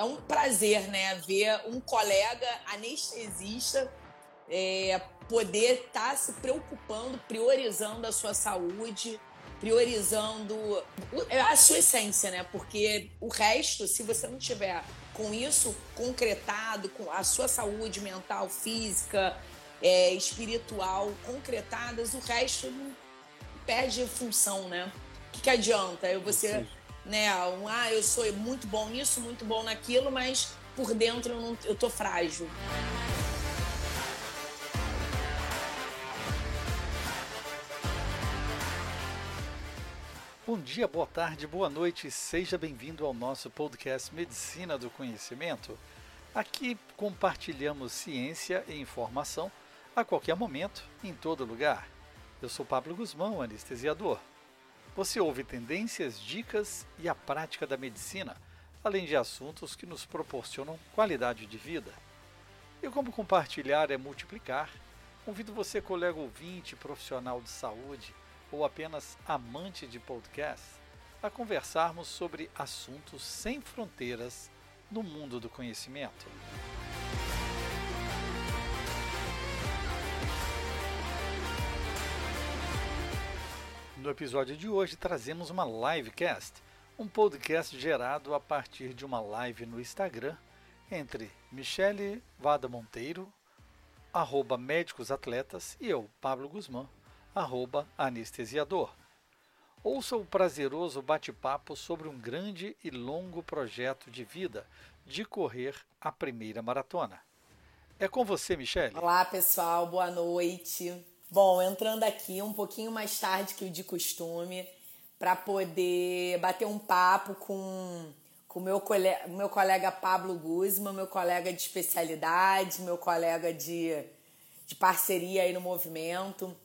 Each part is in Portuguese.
é um prazer, né, ver um colega anestesista é, poder estar tá se preocupando, priorizando a sua saúde, priorizando a sua essência, né? Porque o resto, se você não tiver com isso concretado, com a sua saúde mental, física, é, espiritual concretadas, o resto perde função, né? O que, que adianta? Eu você, né? Um, ah, eu sou muito bom nisso, muito bom naquilo, mas por dentro eu, não, eu tô frágil. Bom dia, boa tarde, boa noite, seja bem-vindo ao nosso podcast Medicina do Conhecimento. Aqui compartilhamos ciência e informação a qualquer momento, em todo lugar. Eu sou Pablo Guzmão, anestesiador. Você ouve tendências, dicas e a prática da medicina, além de assuntos que nos proporcionam qualidade de vida. E como compartilhar é multiplicar, convido você, colega ouvinte, profissional de saúde, ou apenas amante de podcast, a conversarmos sobre assuntos sem fronteiras no mundo do conhecimento. No episódio de hoje trazemos uma livecast, um podcast gerado a partir de uma live no Instagram entre Michele Vada Monteiro, arroba Médicos Atletas, e eu, Pablo Guzmán, arroba anestesiador. Ouça o prazeroso bate-papo sobre um grande e longo projeto de vida de correr a primeira maratona. É com você, Michele. Olá, pessoal, boa noite. Bom, entrando aqui um pouquinho mais tarde que o de costume, para poder bater um papo com com meu colega, meu colega Pablo Guzman, meu colega de especialidade, meu colega de, de parceria aí no movimento.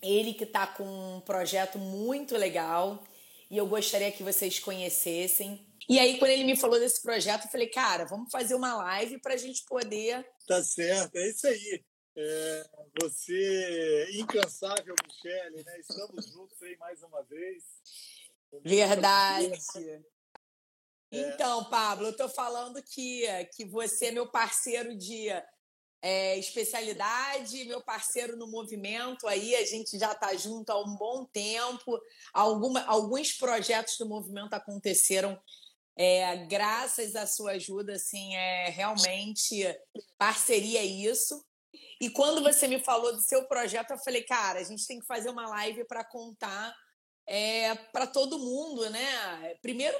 Ele que está com um projeto muito legal e eu gostaria que vocês conhecessem. E aí, quando ele me falou desse projeto, eu falei, cara, vamos fazer uma live para a gente poder. Tá certo, é isso aí. É, você, incansável, Michele, né? Estamos juntos aí mais uma vez. Verdade. É. Então, Pablo, eu estou falando que, que você é meu parceiro de é, especialidade, meu parceiro no movimento aí, a gente já está junto há um bom tempo. Alguma, alguns projetos do movimento aconteceram é, graças à sua ajuda, assim, é realmente parceria é isso. E quando você me falou do seu projeto, eu falei, cara, a gente tem que fazer uma live para contar é, para todo mundo, né? Primeiro,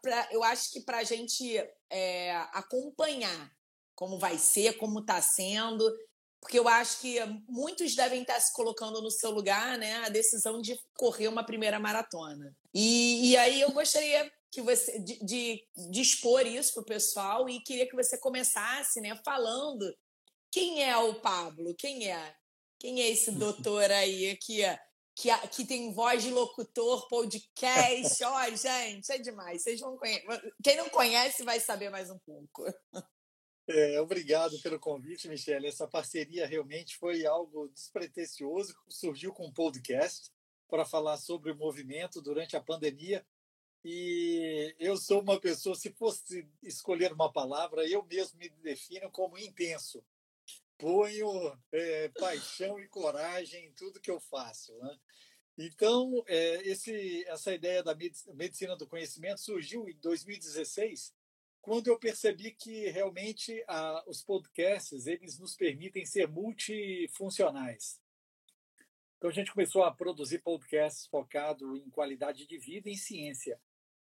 para eu acho que para a gente é, acompanhar como vai ser, como está sendo, porque eu acho que muitos devem estar se colocando no seu lugar, né? A decisão de correr uma primeira maratona. E, e aí eu gostaria que você de, de, de expor isso para o pessoal e queria que você começasse, né, falando quem é o Pablo, quem é, quem é esse doutor aí que que, que tem voz de locutor, podcast. Ó, oh, gente, é demais. Vocês vão conhecer. Quem não conhece vai saber mais um pouco. É, obrigado pelo convite, Michele. Essa parceria realmente foi algo despretensioso. Surgiu com um podcast para falar sobre o movimento durante a pandemia. E eu sou uma pessoa, se fosse escolher uma palavra, eu mesmo me defino como intenso. Ponho é, paixão e coragem em tudo que eu faço. Né? Então, é, esse, essa ideia da medicina do conhecimento surgiu em 2016 quando eu percebi que realmente ah, os podcasts eles nos permitem ser multifuncionais. Então a gente começou a produzir podcasts focado em qualidade de vida e em ciência.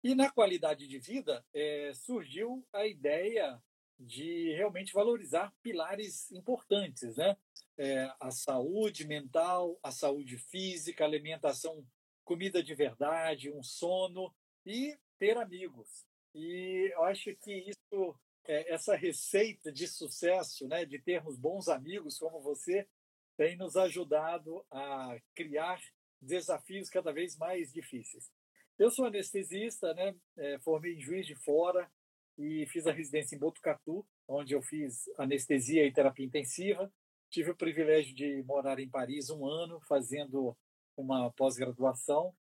E na qualidade de vida é, surgiu a ideia de realmente valorizar pilares importantes, né? É, a saúde mental, a saúde física, alimentação, comida de verdade, um sono e ter amigos. E eu acho que isso, é, essa receita de sucesso, né, de termos bons amigos como você, tem nos ajudado a criar desafios cada vez mais difíceis. Eu sou anestesista, né, é, formei em Juiz de Fora e fiz a residência em Botucatu, onde eu fiz anestesia e terapia intensiva. Tive o privilégio de morar em Paris um ano, fazendo uma pós-graduação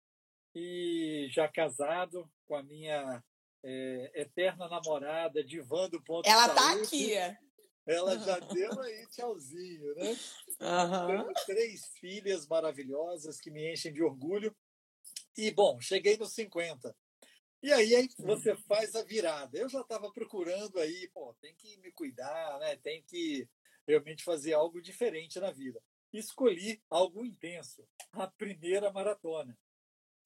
e já casado com a minha é, eterna namorada, divã do ponto Ela de tá aqui. Ela já deu aí tchauzinho, né? Uhum. Três filhas maravilhosas que me enchem de orgulho. E, bom, cheguei nos 50. E aí, você faz a virada. Eu já estava procurando aí, pô, tem que me cuidar, né? Tem que realmente fazer algo diferente na vida. Escolhi algo intenso, a primeira maratona.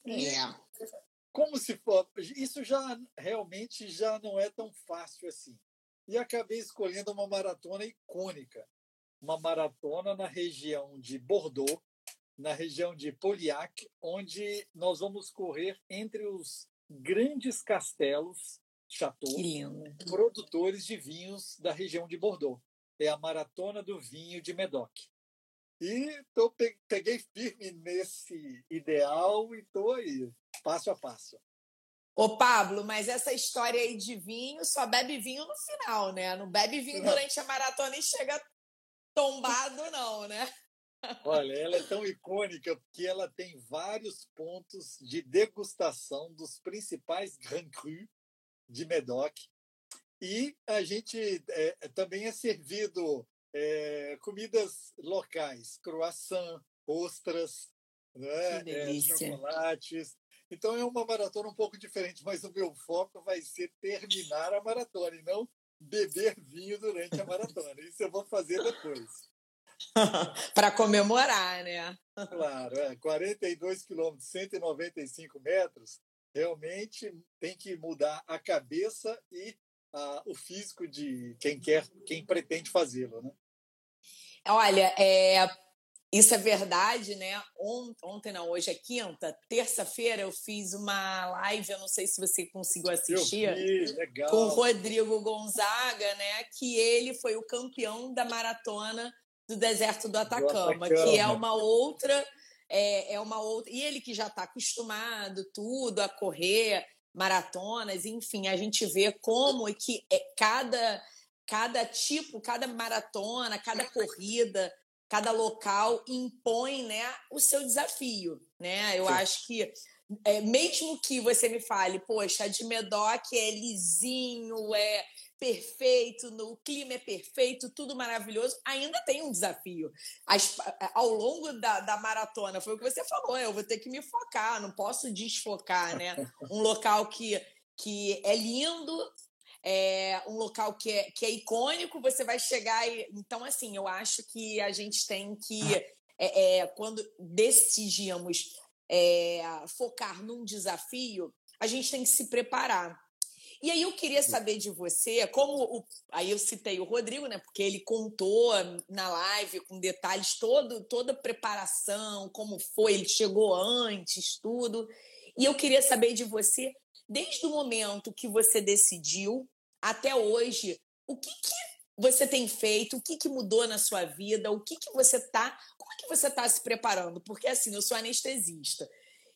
E, é. Como se for, isso já realmente já não é tão fácil assim. E acabei escolhendo uma maratona icônica, uma maratona na região de Bordeaux, na região de Pauillac, onde nós vamos correr entre os grandes castelos, chateaux, produtores de vinhos da região de Bordeaux. É a Maratona do Vinho de Medoc. E tô, peguei firme nesse ideal e estou aí, passo a passo. Ô, Pablo, mas essa história aí de vinho só bebe vinho no final, né? Não bebe vinho durante a maratona e chega tombado, não, né? Olha, ela é tão icônica porque ela tem vários pontos de degustação dos principais Grand Cru de Medoc. E a gente é, também é servido é, comidas locais, croissant, ostras, né? É, chocolates. Então é uma maratona um pouco diferente, mas o meu foco vai ser terminar a maratona e não beber vinho durante a maratona. Isso eu vou fazer depois. para comemorar, né? Claro, é, 42 quilômetros, 195 metros, realmente tem que mudar a cabeça e a, o físico de quem quer, quem pretende fazê-lo, né? Olha, é, isso é verdade, né? Ontem, não, hoje é quinta, terça-feira eu fiz uma live, eu não sei se você conseguiu assistir, vi, com o Rodrigo Gonzaga, né? Que ele foi o campeão da maratona do deserto do Atacama, do Atacama. que é uma outra. É, é uma outra. E ele que já está acostumado tudo a correr maratonas, enfim, a gente vê como que é cada, cada tipo, cada maratona, cada corrida, cada local impõe né, o seu desafio. Né? Eu Sim. acho que é, mesmo que você me fale, poxa, de Medoc é lisinho, é perfeito, o clima é perfeito, tudo maravilhoso, ainda tem um desafio. As, ao longo da, da, maratona, foi o que você falou, eu vou ter que me focar, não posso desfocar, né? Um local que, que é lindo, é um local que é, que é icônico, você vai chegar e... Então, assim, eu acho que a gente tem que, é, é, quando decidimos é, focar num desafio, a gente tem que se preparar. E aí eu queria saber de você, como o, aí eu citei o Rodrigo, né? Porque ele contou na live com detalhes todo, toda a preparação, como foi, ele chegou antes, tudo. E eu queria saber de você, desde o momento que você decidiu até hoje, o que, que você tem feito, o que, que mudou na sua vida, o que, que você tá, como é que você está se preparando? Porque assim, eu sou anestesista.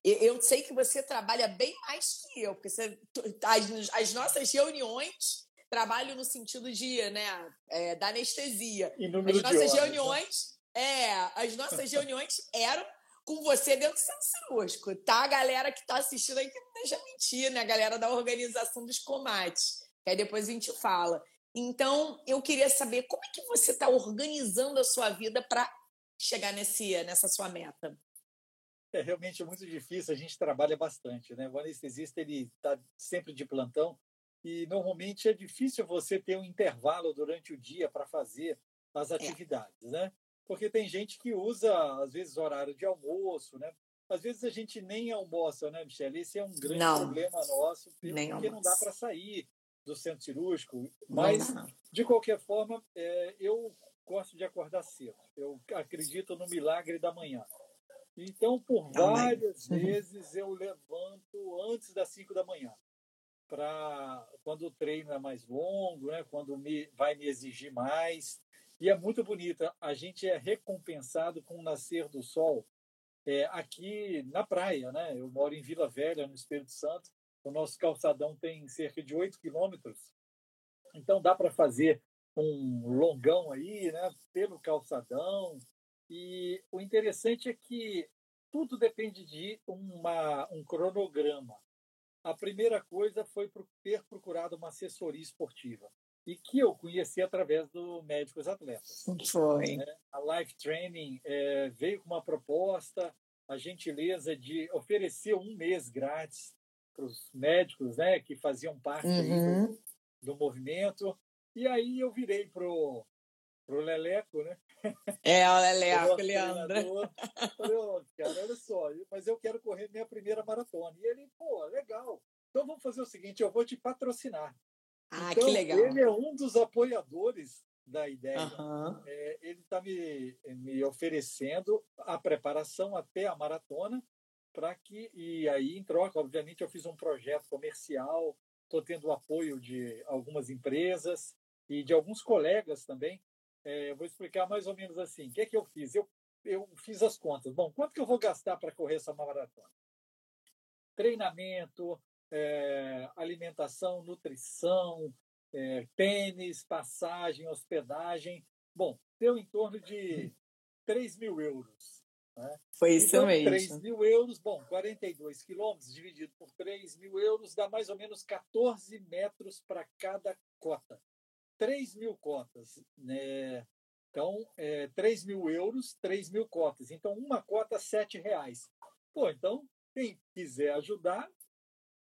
Eu sei que você trabalha bem mais que eu, porque você, as, as nossas reuniões trabalham no sentido de, né, é, da anestesia. As nossas né? reuniões, né? é, as nossas reuniões eram com você dentro do centro cirúrgico, tá? A galera que está assistindo aí que não deixa mentir, né? A galera da organização dos comates, que aí depois a gente fala. Então, eu queria saber como é que você está organizando a sua vida para chegar nesse, nessa sua meta. É realmente muito difícil, a gente trabalha bastante, né? O anestesista ele está sempre de plantão e normalmente é difícil você ter um intervalo durante o dia para fazer as é. atividades, é. né? Porque tem gente que usa às vezes horário de almoço, né? Às vezes a gente nem almoça, né, Michelle? Esse é um grande não. problema nosso, porque nem não almoço. dá para sair do centro cirúrgico. Mas, de qualquer forma, é, eu gosto de acordar cedo. Eu acredito no milagre da manhã. Então, por várias uhum. vezes, eu levanto antes das 5 da manhã. Para quando o treino é mais longo, né? quando me, vai me exigir mais. E é muito bonita. A gente é recompensado com o nascer do sol é, aqui na praia. Né? Eu moro em Vila Velha, no Espírito Santo. O nosso calçadão tem cerca de 8 quilômetros. Então, dá para fazer um longão aí, né? pelo calçadão e o interessante é que tudo depende de uma, um cronograma. a primeira coisa foi ter procurado uma assessoria esportiva e que eu conheci através do Médicos Atletas. Foi. Né? A Life Training é, veio com uma proposta, a gentileza de oferecer um mês grátis para os médicos né, que faziam parte uhum. do, do, movimento. E aí eu virei pro, pro Leleco, né? É, o Leleco, Leandro. Falei, oh, cara, olha só, mas eu quero correr minha primeira maratona. E ele, pô, legal. Então vamos fazer o seguinte, eu vou te patrocinar. Ah, então, que legal. Ele é um dos apoiadores da ideia. Uhum. É, ele está me, me oferecendo a preparação até a maratona para que e aí em troca, obviamente, eu fiz um projeto comercial, estou tendo o apoio de algumas empresas e de alguns colegas também. É, eu vou explicar mais ou menos assim. O que é que eu fiz? Eu eu fiz as contas. Bom, quanto que eu vou gastar para correr essa maratona? Treinamento, é, alimentação, nutrição, é, tênis, passagem, hospedagem. Bom, deu em torno de 3 mil euros. Né? Foi isso então, mesmo. 3 mil euros, bom, 42 quilômetros dividido por 3 mil euros dá mais ou menos 14 metros para cada cota. 3 mil cotas. Né? Então, é, 3 mil euros, 3 mil cotas. Então, uma cota, 7 reais. Pô, então, quem quiser ajudar,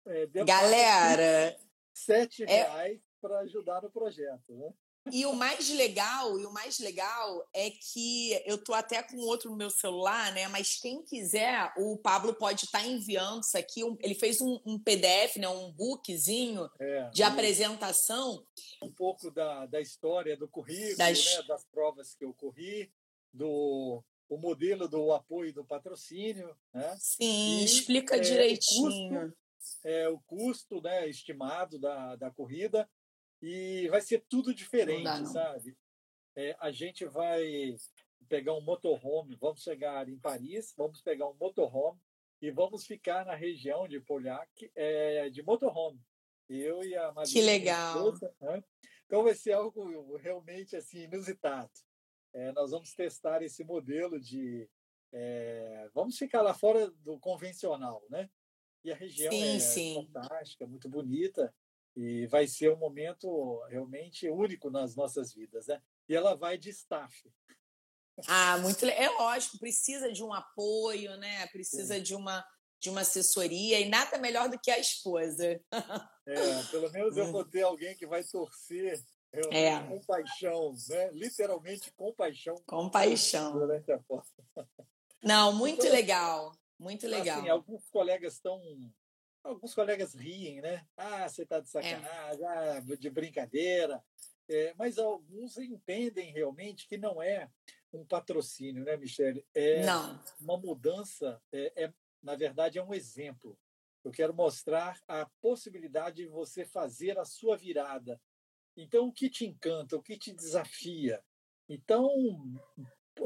é, Galera, sete é... reais para ajudar no projeto, né? E o mais legal, e o mais legal é que eu tô até com outro no meu celular, né? Mas quem quiser, o Pablo pode estar tá enviando isso aqui. Um, ele fez um, um, PDF, né? Um bookzinho é, de apresentação. Um pouco da, da história do currículo, das... Né? das provas que eu corri, do o modelo do apoio do patrocínio, né? Sim, e, explica é, direitinho. O custo, é, o custo né, estimado da, da corrida e vai ser tudo diferente, não dá, não. sabe? É, a gente vai pegar um motorhome, vamos chegar em Paris, vamos pegar um motorhome e vamos ficar na região de Polhac é, de motorhome. Eu e a Maria. Que legal! Esposa, né? Então vai ser algo realmente assim inusitado. É, nós vamos testar esse modelo de é, vamos ficar lá fora do convencional, né? E a região sim, é sim. fantástica, muito bonita e vai ser um momento realmente único nas nossas vidas, né? E ela vai de staff. Ah, muito é lógico, precisa de um apoio, né? Precisa sim. de uma de uma assessoria e nada melhor do que a esposa. É, pelo menos eu vou ter alguém que vai torcer é. com paixão, né? Literalmente com paixão. Com paixão. Não, muito então, legal. Muito assim, legal. Assim, alguns colegas estão. Alguns colegas riem, né? Ah, você está de é. sacanagem, é. ah, de brincadeira. É, mas alguns entendem realmente que não é um patrocínio, né, Michele? É não. uma mudança, é, é, na verdade, é um exemplo. Eu quero mostrar a possibilidade de você fazer a sua virada. Então, o que te encanta, o que te desafia? Então,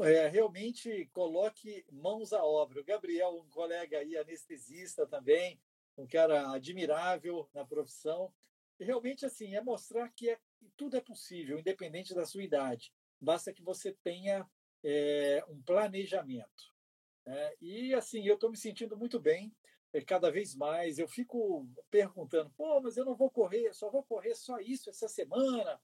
é, realmente coloque mãos à obra. O Gabriel, um colega aí, anestesista também, um cara admirável na profissão. E realmente, assim, é mostrar que, é, tudo é possível, independente da sua idade. Basta que você tenha é, um planejamento. É, e, assim, eu estou me sentindo muito bem, é, cada vez mais. Eu fico perguntando, pô, mas eu não vou correr, só vou correr só isso essa semana.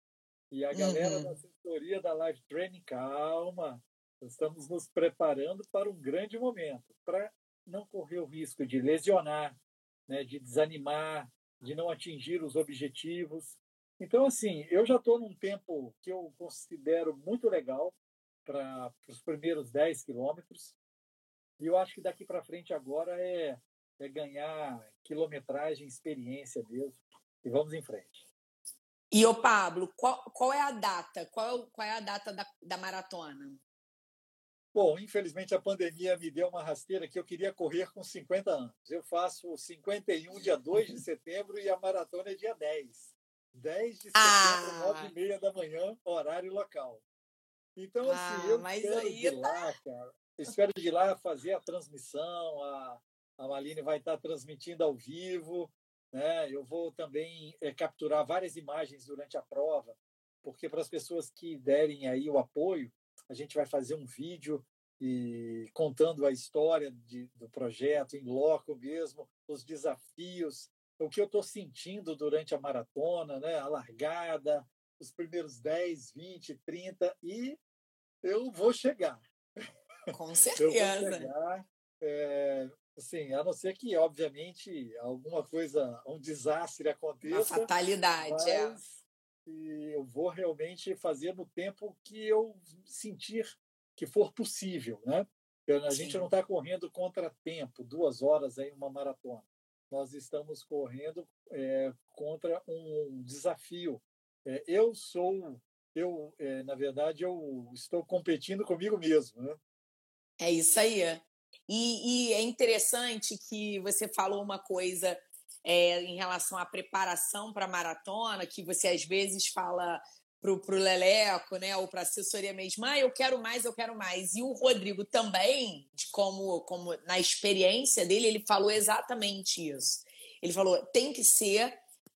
E a galera uhum. da assessoria da Live Training, calma, Estamos nos preparando para um grande momento, para não correr o risco de lesionar, né, de desanimar, de não atingir os objetivos. Então, assim, eu já estou num tempo que eu considero muito legal para os primeiros 10 quilômetros. E eu acho que daqui para frente agora é, é ganhar quilometragem, experiência mesmo. E vamos em frente. E o Pablo, qual, qual é a data? Qual, qual é a data da, da maratona? Bom, infelizmente a pandemia me deu uma rasteira que eu queria correr com 50 anos. Eu faço 51 dia 2 de setembro e a maratona é dia 10. 10 de setembro, ah. 9 e meia da manhã, horário local. Então, assim, ah, eu espero aí... de lá, cara. Espero de lá fazer a transmissão, a, a Maline vai estar transmitindo ao vivo, né? Eu vou também é, capturar várias imagens durante a prova, porque para as pessoas que derem aí o apoio, a gente vai fazer um vídeo e contando a história de, do projeto em loco mesmo, os desafios, o que eu estou sentindo durante a maratona, né? a largada, os primeiros 10, 20, 30, e eu vou chegar. Com certeza. chegar, é, assim, a não ser que, obviamente, alguma coisa, um desastre aconteça. Uma fatalidade, é. mas é. Eu vou realmente fazer no tempo que eu sentir que for possível, né? A Sim. gente não está correndo contra tempo, duas horas em uma maratona. Nós estamos correndo é, contra um desafio. É, eu sou, eu é, na verdade, eu estou competindo comigo mesmo, né? É isso aí. E, e é interessante que você falou uma coisa é, em relação à preparação para a maratona, que você às vezes fala pro, pro Leleco, né, ou para assessoria mesmo, ah, eu quero mais, eu quero mais. E o Rodrigo também, de como, como na experiência dele, ele falou exatamente isso. Ele falou, tem que ser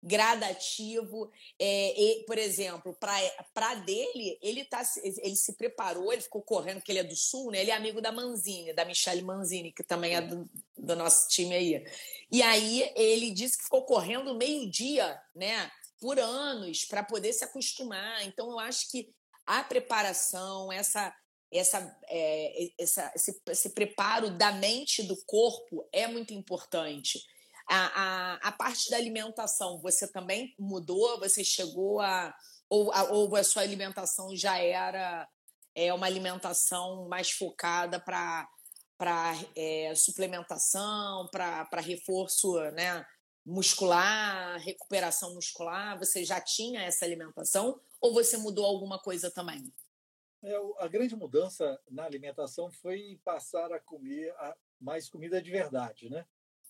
gradativo. É, e, por exemplo, para dele, ele, tá, ele se preparou, ele ficou correndo, porque ele é do Sul, né? Ele é amigo da Manzini, da Michelle Manzini, que também é do, do nosso time aí. E aí ele disse que ficou correndo meio-dia, né? por anos para poder se acostumar. Então, eu acho que a preparação, essa, essa, é, essa esse, esse, preparo da mente e do corpo é muito importante. A, a, a, parte da alimentação, você também mudou? Você chegou a ou, a. ou a sua alimentação já era é, uma alimentação mais focada para para é, suplementação, para reforço né, muscular, recuperação muscular? Você já tinha essa alimentação ou você mudou alguma coisa também? É, a grande mudança na alimentação foi passar a comer a, mais comida de verdade, né?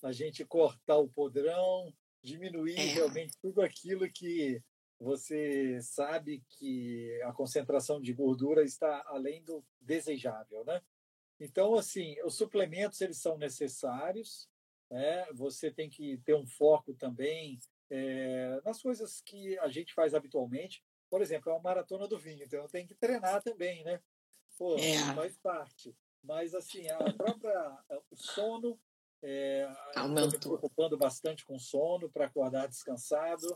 A gente cortar o podrão, diminuir é. realmente tudo aquilo que você sabe que a concentração de gordura está além do desejável, né? Então, assim, os suplementos eles são necessários, né? Você tem que ter um foco também é, nas coisas que a gente faz habitualmente. Por exemplo, é uma maratona do vinho, então tenho que treinar também, né? Pô, é. faz parte. Mas, assim, a própria, o sono, é, estou me preocupando bastante com sono para acordar descansado.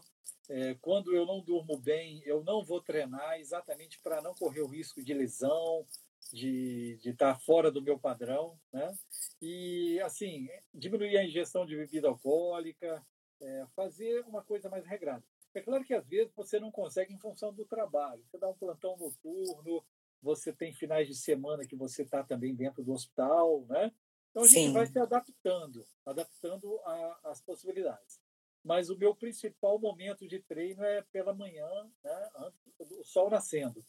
É, quando eu não durmo bem, eu não vou treinar exatamente para não correr o risco de lesão, de, de estar tá fora do meu padrão, né? E, assim, diminuir a ingestão de bebida alcoólica, é, fazer uma coisa mais regrada. É claro que às vezes você não consegue em função do trabalho. Você dá um plantão noturno, você tem finais de semana que você está também dentro do hospital, né? Então a Sim. gente vai se adaptando, adaptando às possibilidades. Mas o meu principal momento de treino é pela manhã, né? Antes do sol nascendo,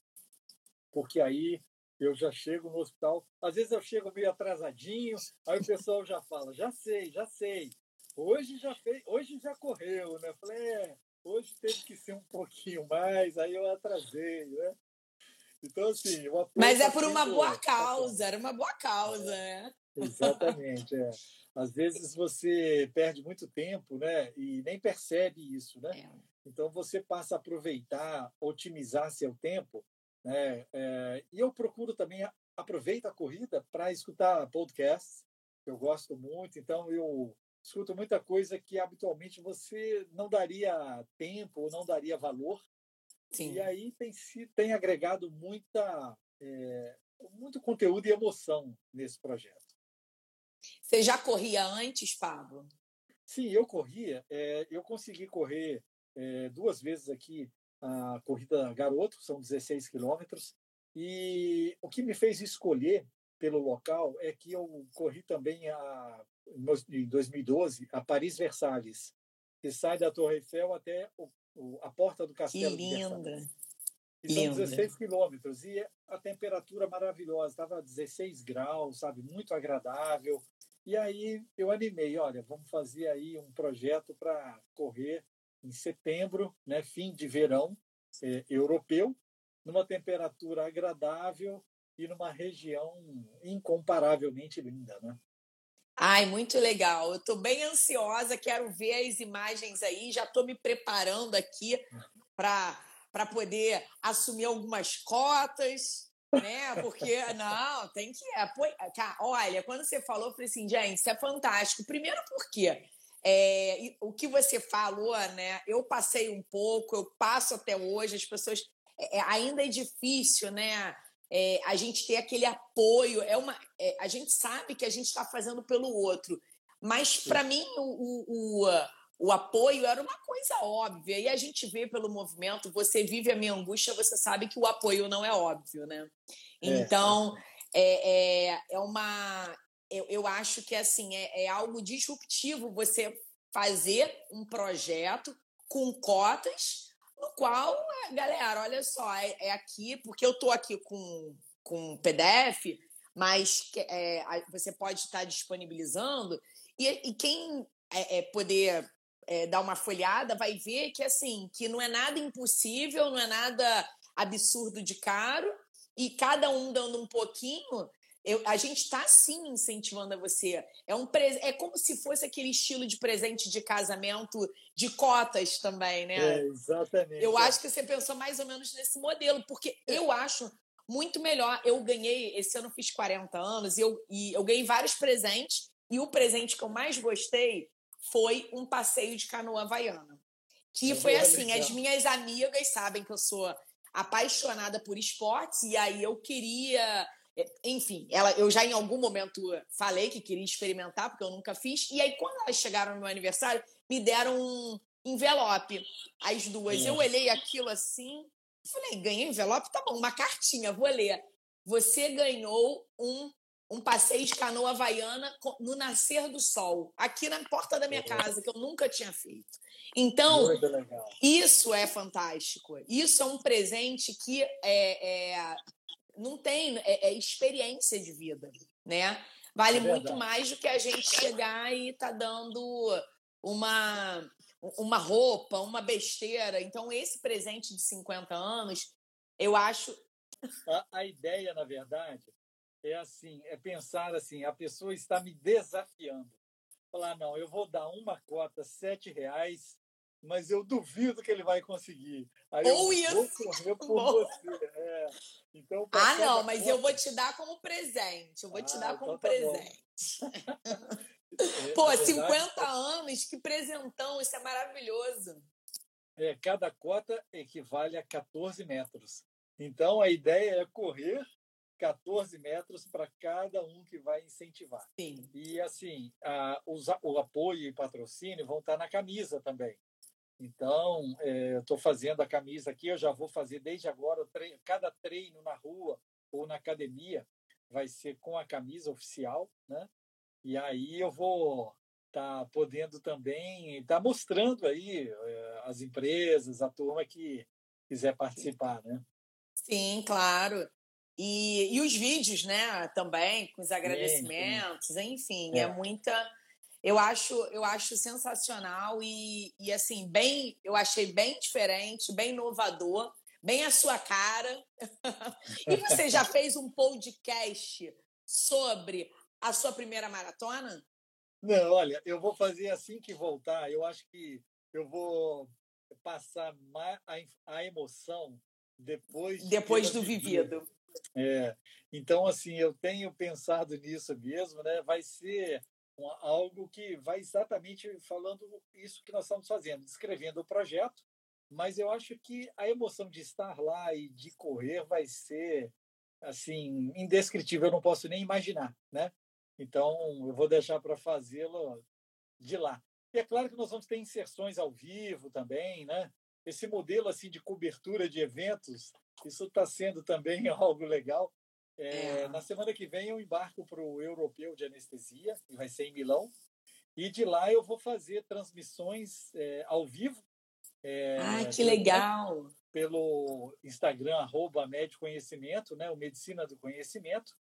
porque aí eu já chego no hospital. Às vezes eu chego meio atrasadinho, aí o pessoal já fala, já sei, já sei. Hoje já fez, hoje já correu, né? falei, é, hoje teve que ser um pouquinho mais, aí eu atrasei, né? Então, assim. Mas é por uma boa causa, era uma boa causa, é, né? Exatamente, é. Às vezes você perde muito tempo, né? E nem percebe isso, né? É. Então você passa a aproveitar, otimizar seu tempo né? É, e eu procuro também aproveito a corrida para escutar podcasts, que eu gosto muito. Então eu escuto muita coisa que habitualmente você não daria tempo ou não daria valor. Sim. E aí tem, tem agregado muita, é, muito conteúdo e emoção nesse projeto. Você já corria antes, Pablo? Sim, eu corria. É, eu consegui correr é, duas vezes aqui a corrida garoto, são 16 quilômetros. E o que me fez escolher pelo local é que eu corri também a, em 2012 a Paris-Versalhes, que sai da Torre Eiffel até o, o, a porta do castelo. Que linda! E são 16 quilômetros e a temperatura maravilhosa, estava 16 graus, sabe, muito agradável. E aí eu animei, olha, vamos fazer aí um projeto para correr em setembro, né, fim de verão é, europeu, numa temperatura agradável e numa região incomparavelmente linda, né? Ai, muito legal. Eu estou bem ansiosa, quero ver as imagens aí, já estou me preparando aqui para poder assumir algumas cotas, né? Porque, não, tem que. Olha, quando você falou, eu falei assim, gente, isso é fantástico. Primeiro, porque É, o que você falou, né? Eu passei um pouco, eu passo até hoje, as pessoas. É, é ainda é difícil, né? É, a gente ter aquele apoio. É uma, é, a gente sabe que a gente está fazendo pelo outro, mas para mim o, o, o, o, apoio era uma coisa óbvia. E a gente vê pelo movimento, você vive a minha angústia, você sabe que o apoio não é óbvio, né? É, então, é, é, é uma eu, eu acho que assim é, é algo disruptivo você fazer um projeto com cotas no qual, galera, olha só, é, é aqui, porque eu estou aqui com, com PDF, mas é, você pode estar disponibilizando, e, e quem é, é poder é, dar uma folhada vai ver que assim que não é nada impossível, não é nada absurdo de caro, e cada um dando um pouquinho, eu, a gente está sim incentivando a você. É, um é como se fosse aquele estilo de presente de casamento de cotas também, né? É, exatamente. Eu acho que você pensou mais ou menos nesse modelo, porque é. eu acho muito melhor. Eu ganhei, esse ano eu fiz 40 anos, e eu, e eu ganhei vários presentes, e o presente que eu mais gostei foi um passeio de canoa havaiana. Que foi assim, as minhas amigas sabem que eu sou apaixonada por esportes, e aí eu queria é, enfim, ela, eu já em algum momento falei que queria experimentar, porque eu nunca fiz. E aí, quando elas chegaram no meu aniversário, me deram um envelope, as duas. Eu olhei aquilo assim, falei, ganhei envelope? Tá bom, uma cartinha, vou ler. Você ganhou um, um passeio de canoa havaiana no nascer do sol, aqui na porta da minha casa, que eu nunca tinha feito. Então, isso é fantástico. Isso é um presente que é, é não tem é, é experiência de vida, né? Vale é muito mais do que a gente chegar e tá dando uma uma roupa, uma besteira. Então esse presente de 50 anos, eu acho a, a ideia, na verdade, é assim, é pensar assim, a pessoa está me desafiando. Falar, não, eu vou dar uma cota, sete reais, mas eu duvido que ele vai conseguir. Aí Ou eu isso. vou correr por você. É. Então, ah, não, mas eu vou te dar como presente. Eu vou ah, te dar como então tá presente. É, Pô, 50 anos, que presentão, isso é maravilhoso. É, cada cota equivale a 14 metros. Então, a ideia é correr 14 metros para cada um que vai incentivar. Sim. E, assim, a, os, o apoio e patrocínio vão estar na camisa também. Então, é, eu estou fazendo a camisa aqui, eu já vou fazer desde agora, treino, cada treino na rua ou na academia vai ser com a camisa oficial, né? E aí eu vou estar tá podendo também estar tá mostrando aí é, as empresas, a turma que quiser participar, né? Sim, claro. E, e os vídeos, né, também, com os agradecimentos, sim. enfim, é. é muita eu acho, eu acho sensacional e, e assim, bem, eu achei bem diferente, bem inovador, bem a sua cara. e você já fez um podcast sobre a sua primeira maratona? Não, olha, eu vou fazer assim que voltar. Eu acho que eu vou passar a emoção depois depois do vivido. É, então assim eu tenho pensado nisso mesmo, né? Vai ser algo que vai exatamente falando isso que nós estamos fazendo, descrevendo o projeto, mas eu acho que a emoção de estar lá e de correr vai ser assim indescritível, eu não posso nem imaginar, né? Então eu vou deixar para fazê-lo de lá. E é claro que nós vamos ter inserções ao vivo também, né? Esse modelo assim de cobertura de eventos, isso está sendo também algo legal. É, é. Na semana que vem eu embarco para o Europeu de Anestesia, que vai ser em Milão. E de lá eu vou fazer transmissões é, ao vivo. É, ah, que legal! Pelo Instagram, arroba Conhecimento, né, o Medicina do Conhecimento.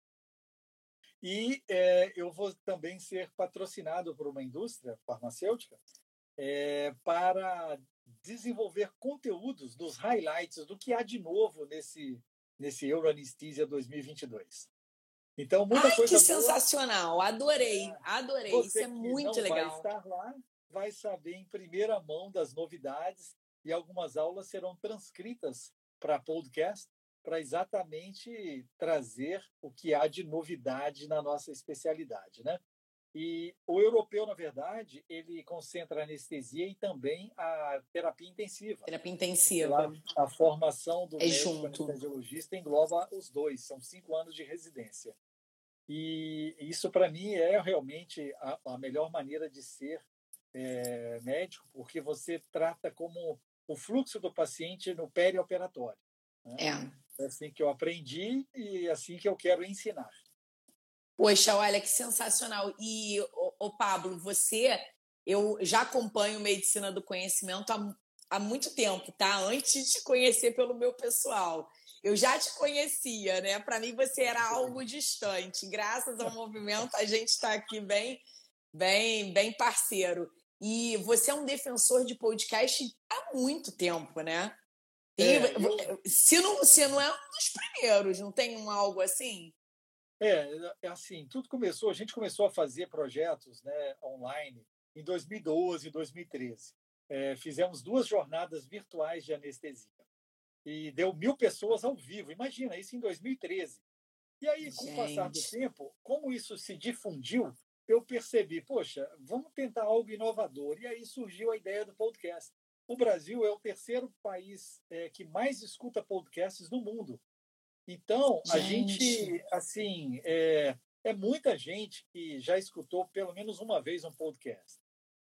E é, eu vou também ser patrocinado por uma indústria farmacêutica é, para desenvolver conteúdos dos highlights do que há de novo nesse nesse Euroanesthesia 2022. Então, muita Ai, coisa que boa. sensacional! Adorei, é, adorei. Você Isso é muito legal. Vai estar lá, vai saber em primeira mão das novidades e algumas aulas serão transcritas para podcast para exatamente trazer o que há de novidade na nossa especialidade, né? E o europeu, na verdade, ele concentra a anestesia e também a terapia intensiva. Terapia intensiva. a formação do é médico junto. anestesiologista engloba os dois, são cinco anos de residência. E isso, para mim, é realmente a, a, melhor maneira de ser é, médico, porque você trata como o fluxo do paciente no perioperatório. Né? É. é assim que eu aprendi e assim que eu quero ensinar. Poxa, olha que sensacional. E, o Pablo, você, eu já acompanho medicina do conhecimento há, há muito tempo, tá? Antes de te conhecer pelo meu pessoal. Eu já te conhecia, né? Para mim você era algo distante. Graças ao movimento, a gente está aqui bem, bem, bem parceiro. E você é um defensor de podcast há muito tempo, né? É, eu... se, não, se não é um dos primeiros, não tem um algo assim? É, é, assim, tudo começou, a gente começou a fazer projetos né, online em 2012 e 2013. É, fizemos duas jornadas virtuais de anestesia e deu mil pessoas ao vivo. Imagina, isso em 2013. E aí, com gente. o passar do tempo, como isso se difundiu, eu percebi, poxa, vamos tentar algo inovador. E aí surgiu a ideia do podcast. O Brasil é o terceiro país é, que mais escuta podcasts no mundo. Então, gente. a gente, assim, é, é muita gente que já escutou pelo menos uma vez um podcast.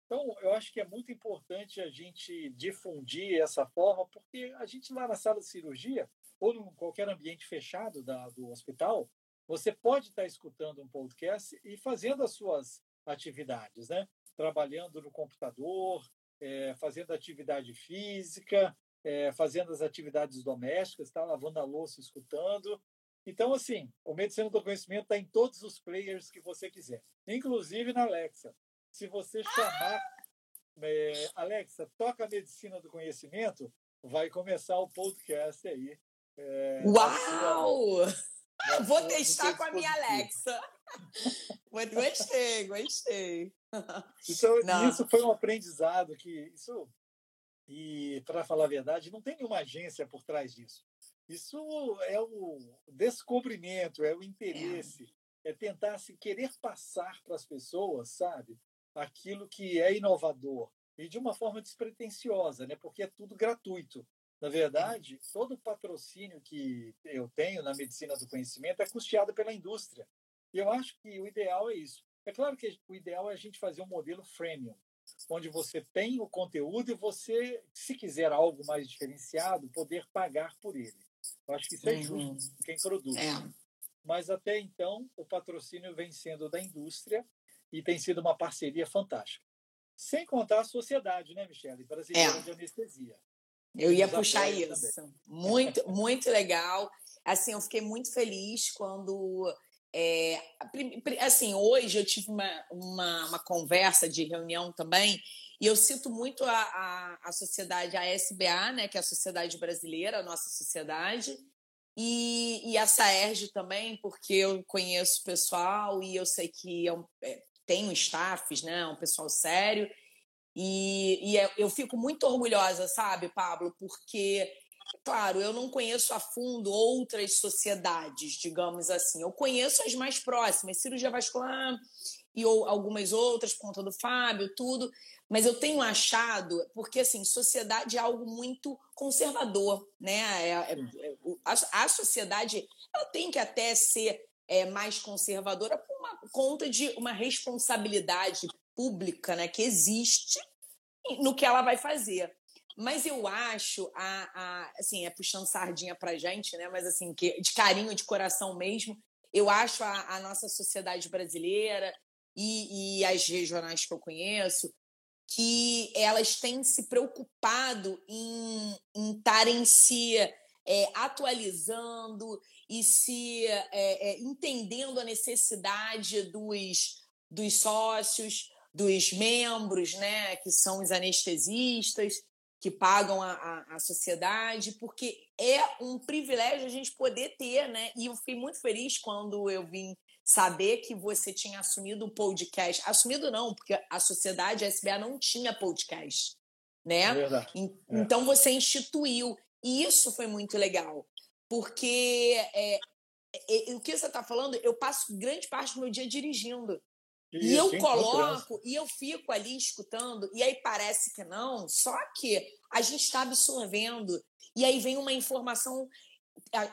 Então, eu acho que é muito importante a gente difundir essa forma, porque a gente lá na sala de cirurgia, ou em qualquer ambiente fechado da, do hospital, você pode estar escutando um podcast e fazendo as suas atividades, né? Trabalhando no computador, é, fazendo atividade física, é, fazendo as atividades domésticas, tá? lavando a louça, escutando. Então, assim, o Medicina do Conhecimento está em todos os players que você quiser, inclusive na Alexa. Se você chamar é, Alexa, toca a Medicina do Conhecimento, vai começar o podcast aí. É, Uau! Sua, Vou testar com a minha Alexa. gostei, gostei. Então, Não. isso foi um aprendizado que isso e, para falar a verdade, não tem nenhuma agência por trás disso. Isso é o descobrimento, é o interesse, é, é tentar se querer passar para as pessoas, sabe, aquilo que é inovador e de uma forma despretensiosa, né? Porque é tudo gratuito. Na verdade, todo o patrocínio que eu tenho na medicina do conhecimento é custeado pela indústria. E eu acho que o ideal é isso. É claro que o ideal é a gente fazer um modelo freemium, onde você tem o conteúdo e você, se quiser algo mais diferenciado, poder pagar por ele. Eu acho que isso é uhum. justo quem produz. É. Mas até então, o patrocínio vem sendo da indústria e tem sido uma parceria fantástica. Sem contar a sociedade, né, Michele? Brasileira é. de anestesia. Eu ia puxar isso. Também. Muito, muito legal. Assim, eu fiquei muito feliz quando é, assim, hoje eu tive uma, uma, uma, conversa de reunião também, e eu cito muito a, a, a, sociedade, a SBA, né, que é a Sociedade Brasileira, a nossa sociedade, e, e a SAERJ também, porque eu conheço o pessoal e eu sei que é um, é, tem um staffs, né, um pessoal sério, e, e é, eu fico muito orgulhosa, sabe, Pablo, porque Claro, eu não conheço a fundo outras sociedades, digamos assim. Eu conheço as mais próximas, cirurgia vascular e ou algumas outras, por conta do Fábio, tudo. Mas eu tenho achado, porque assim, sociedade é algo muito conservador, né? É, é, é a, a, sociedade ela tem que até ser é, mais conservadora por uma conta de uma responsabilidade pública, né, que existe no que ela vai fazer. Mas eu acho, a, a, assim, é puxando sardinha pra gente, né? Mas assim, que, de carinho, de coração mesmo, eu acho a, a nossa sociedade brasileira e, e, as regionais que eu conheço, que elas têm se preocupado em estarem se é, atualizando e se é, é, entendendo a necessidade dos, dos sócios, dos membros, né, que são os anestesistas que pagam a, a, a, sociedade, porque é um privilégio a gente poder ter, né? E eu fiquei muito feliz quando eu vim saber que você tinha assumido o podcast. Assumido não, porque a sociedade, a SBA, não tinha podcast, né? É verdade. É. Então você instituiu. E isso foi muito legal, porque é, é, o que você está falando, eu passo grande parte do meu dia dirigindo. E, e eu coloco, e eu fico ali escutando, e aí parece que não, só que a gente está absorvendo. E aí vem uma informação.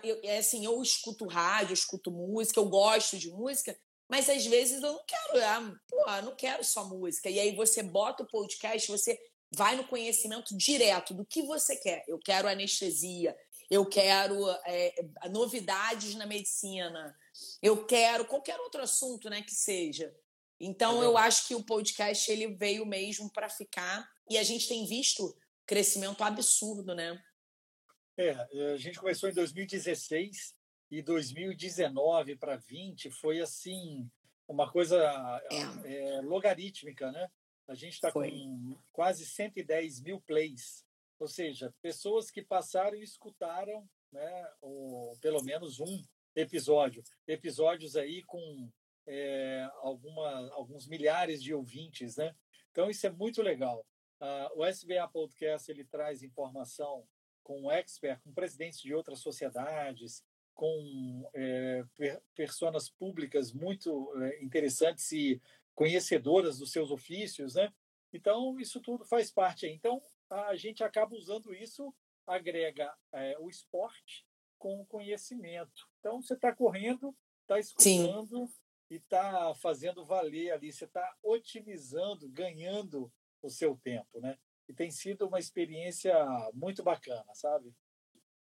Eu, é assim, eu escuto rádio, eu escuto música, eu gosto de música, mas às vezes eu não quero, ah, pô, não quero só música. E aí você bota o podcast, você vai no conhecimento direto do que você quer. Eu quero anestesia, eu quero é, novidades na medicina, eu quero qualquer outro assunto, né, que seja. Então, é eu acho que o podcast ele veio mesmo para ficar e a gente tem visto crescimento absurdo, né? É, a gente começou em 2016 e 2019 para 20 foi assim uma coisa é. É, logarítmica, né? A gente está com quase 110 mil plays, ou seja, pessoas que passaram e escutaram, né, ou pelo menos um episódio, episódios aí com é, alguma, alguns milhares de ouvintes, né? Então isso é muito legal. Uh, o SBA Podcast ele traz informação com expert, com presidentes de outras sociedades, com é, per, personas públicas muito é, interessantes e conhecedoras dos seus ofícios, né? Então isso tudo faz parte. Então a gente acaba usando isso, agrega é, o esporte com o conhecimento. Então você está correndo, está escutando, Sim e está fazendo valer ali, você está otimizando, ganhando o seu tempo, né? E tem sido uma experiência muito bacana, sabe?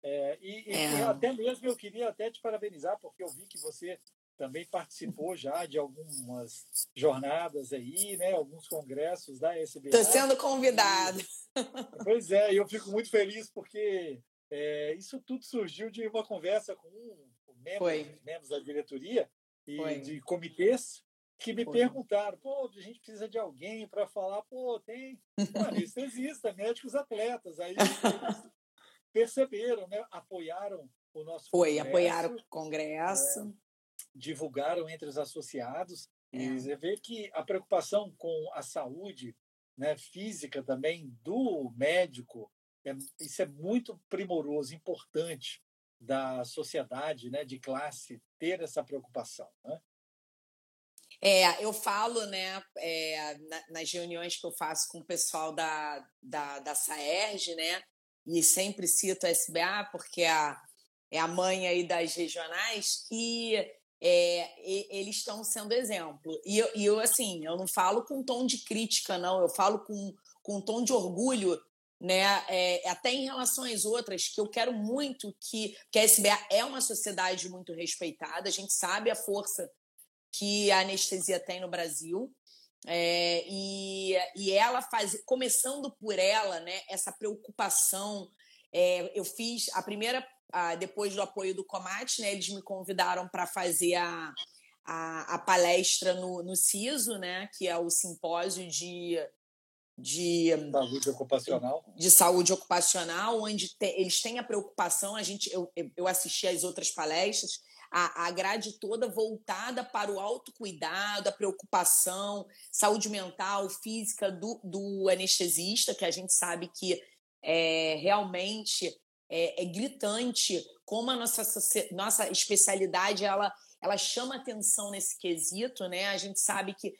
É, e, é. e, até mesmo eu queria até te parabenizar, porque eu vi que você também participou já de algumas jornadas aí, né? Alguns congressos da SBA. Estou sendo convidado. Pois é, eu fico muito feliz porque é, isso tudo surgiu de uma conversa com um membro, membros da diretoria e Foi. de comitês que me Foi. perguntaram, pô, a gente precisa de alguém para falar, pô, tem anestesista, médicos atletas. Aí perceberam, né? apoiaram o nosso Foi, congresso, apoiaram o congresso. É, divulgaram entre os associados. É. E você vê que a preocupação com a saúde né, física também do médico, é, isso é muito primoroso, importante da sociedade, né, de classe, ter essa preocupação. Né? É, eu falo, né, é, nas reuniões que eu faço com o pessoal da, da, da SAERG, né, e sempre cito a SBA porque a, é a mãe aí das regionais, que é, eles estão sendo exemplo. E eu, e eu, assim, eu não falo com tom de crítica, não, eu falo com, com tom de orgulho né? É, até em relação às outras, que eu quero muito que, que a SBA é uma sociedade muito respeitada, a gente sabe a força que a anestesia tem no Brasil. É, e, e ela faz, começando por ela, né, essa preocupação. É, eu fiz a primeira, a, depois do apoio do Comate, né, eles me convidaram para fazer a, a, a, palestra no, no CISO, né, que é o simpósio de de saúde ocupacional, de saúde ocupacional, onde te, eles têm a preocupação. A gente, eu, eu assisti às outras palestras, a, a grade toda voltada para o autocuidado, a preocupação, saúde mental, física do, do anestesista, que a gente sabe que é, realmente é, é gritante como a nossa, nossa especialidade ela, ela chama atenção nesse quesito, né? A gente sabe que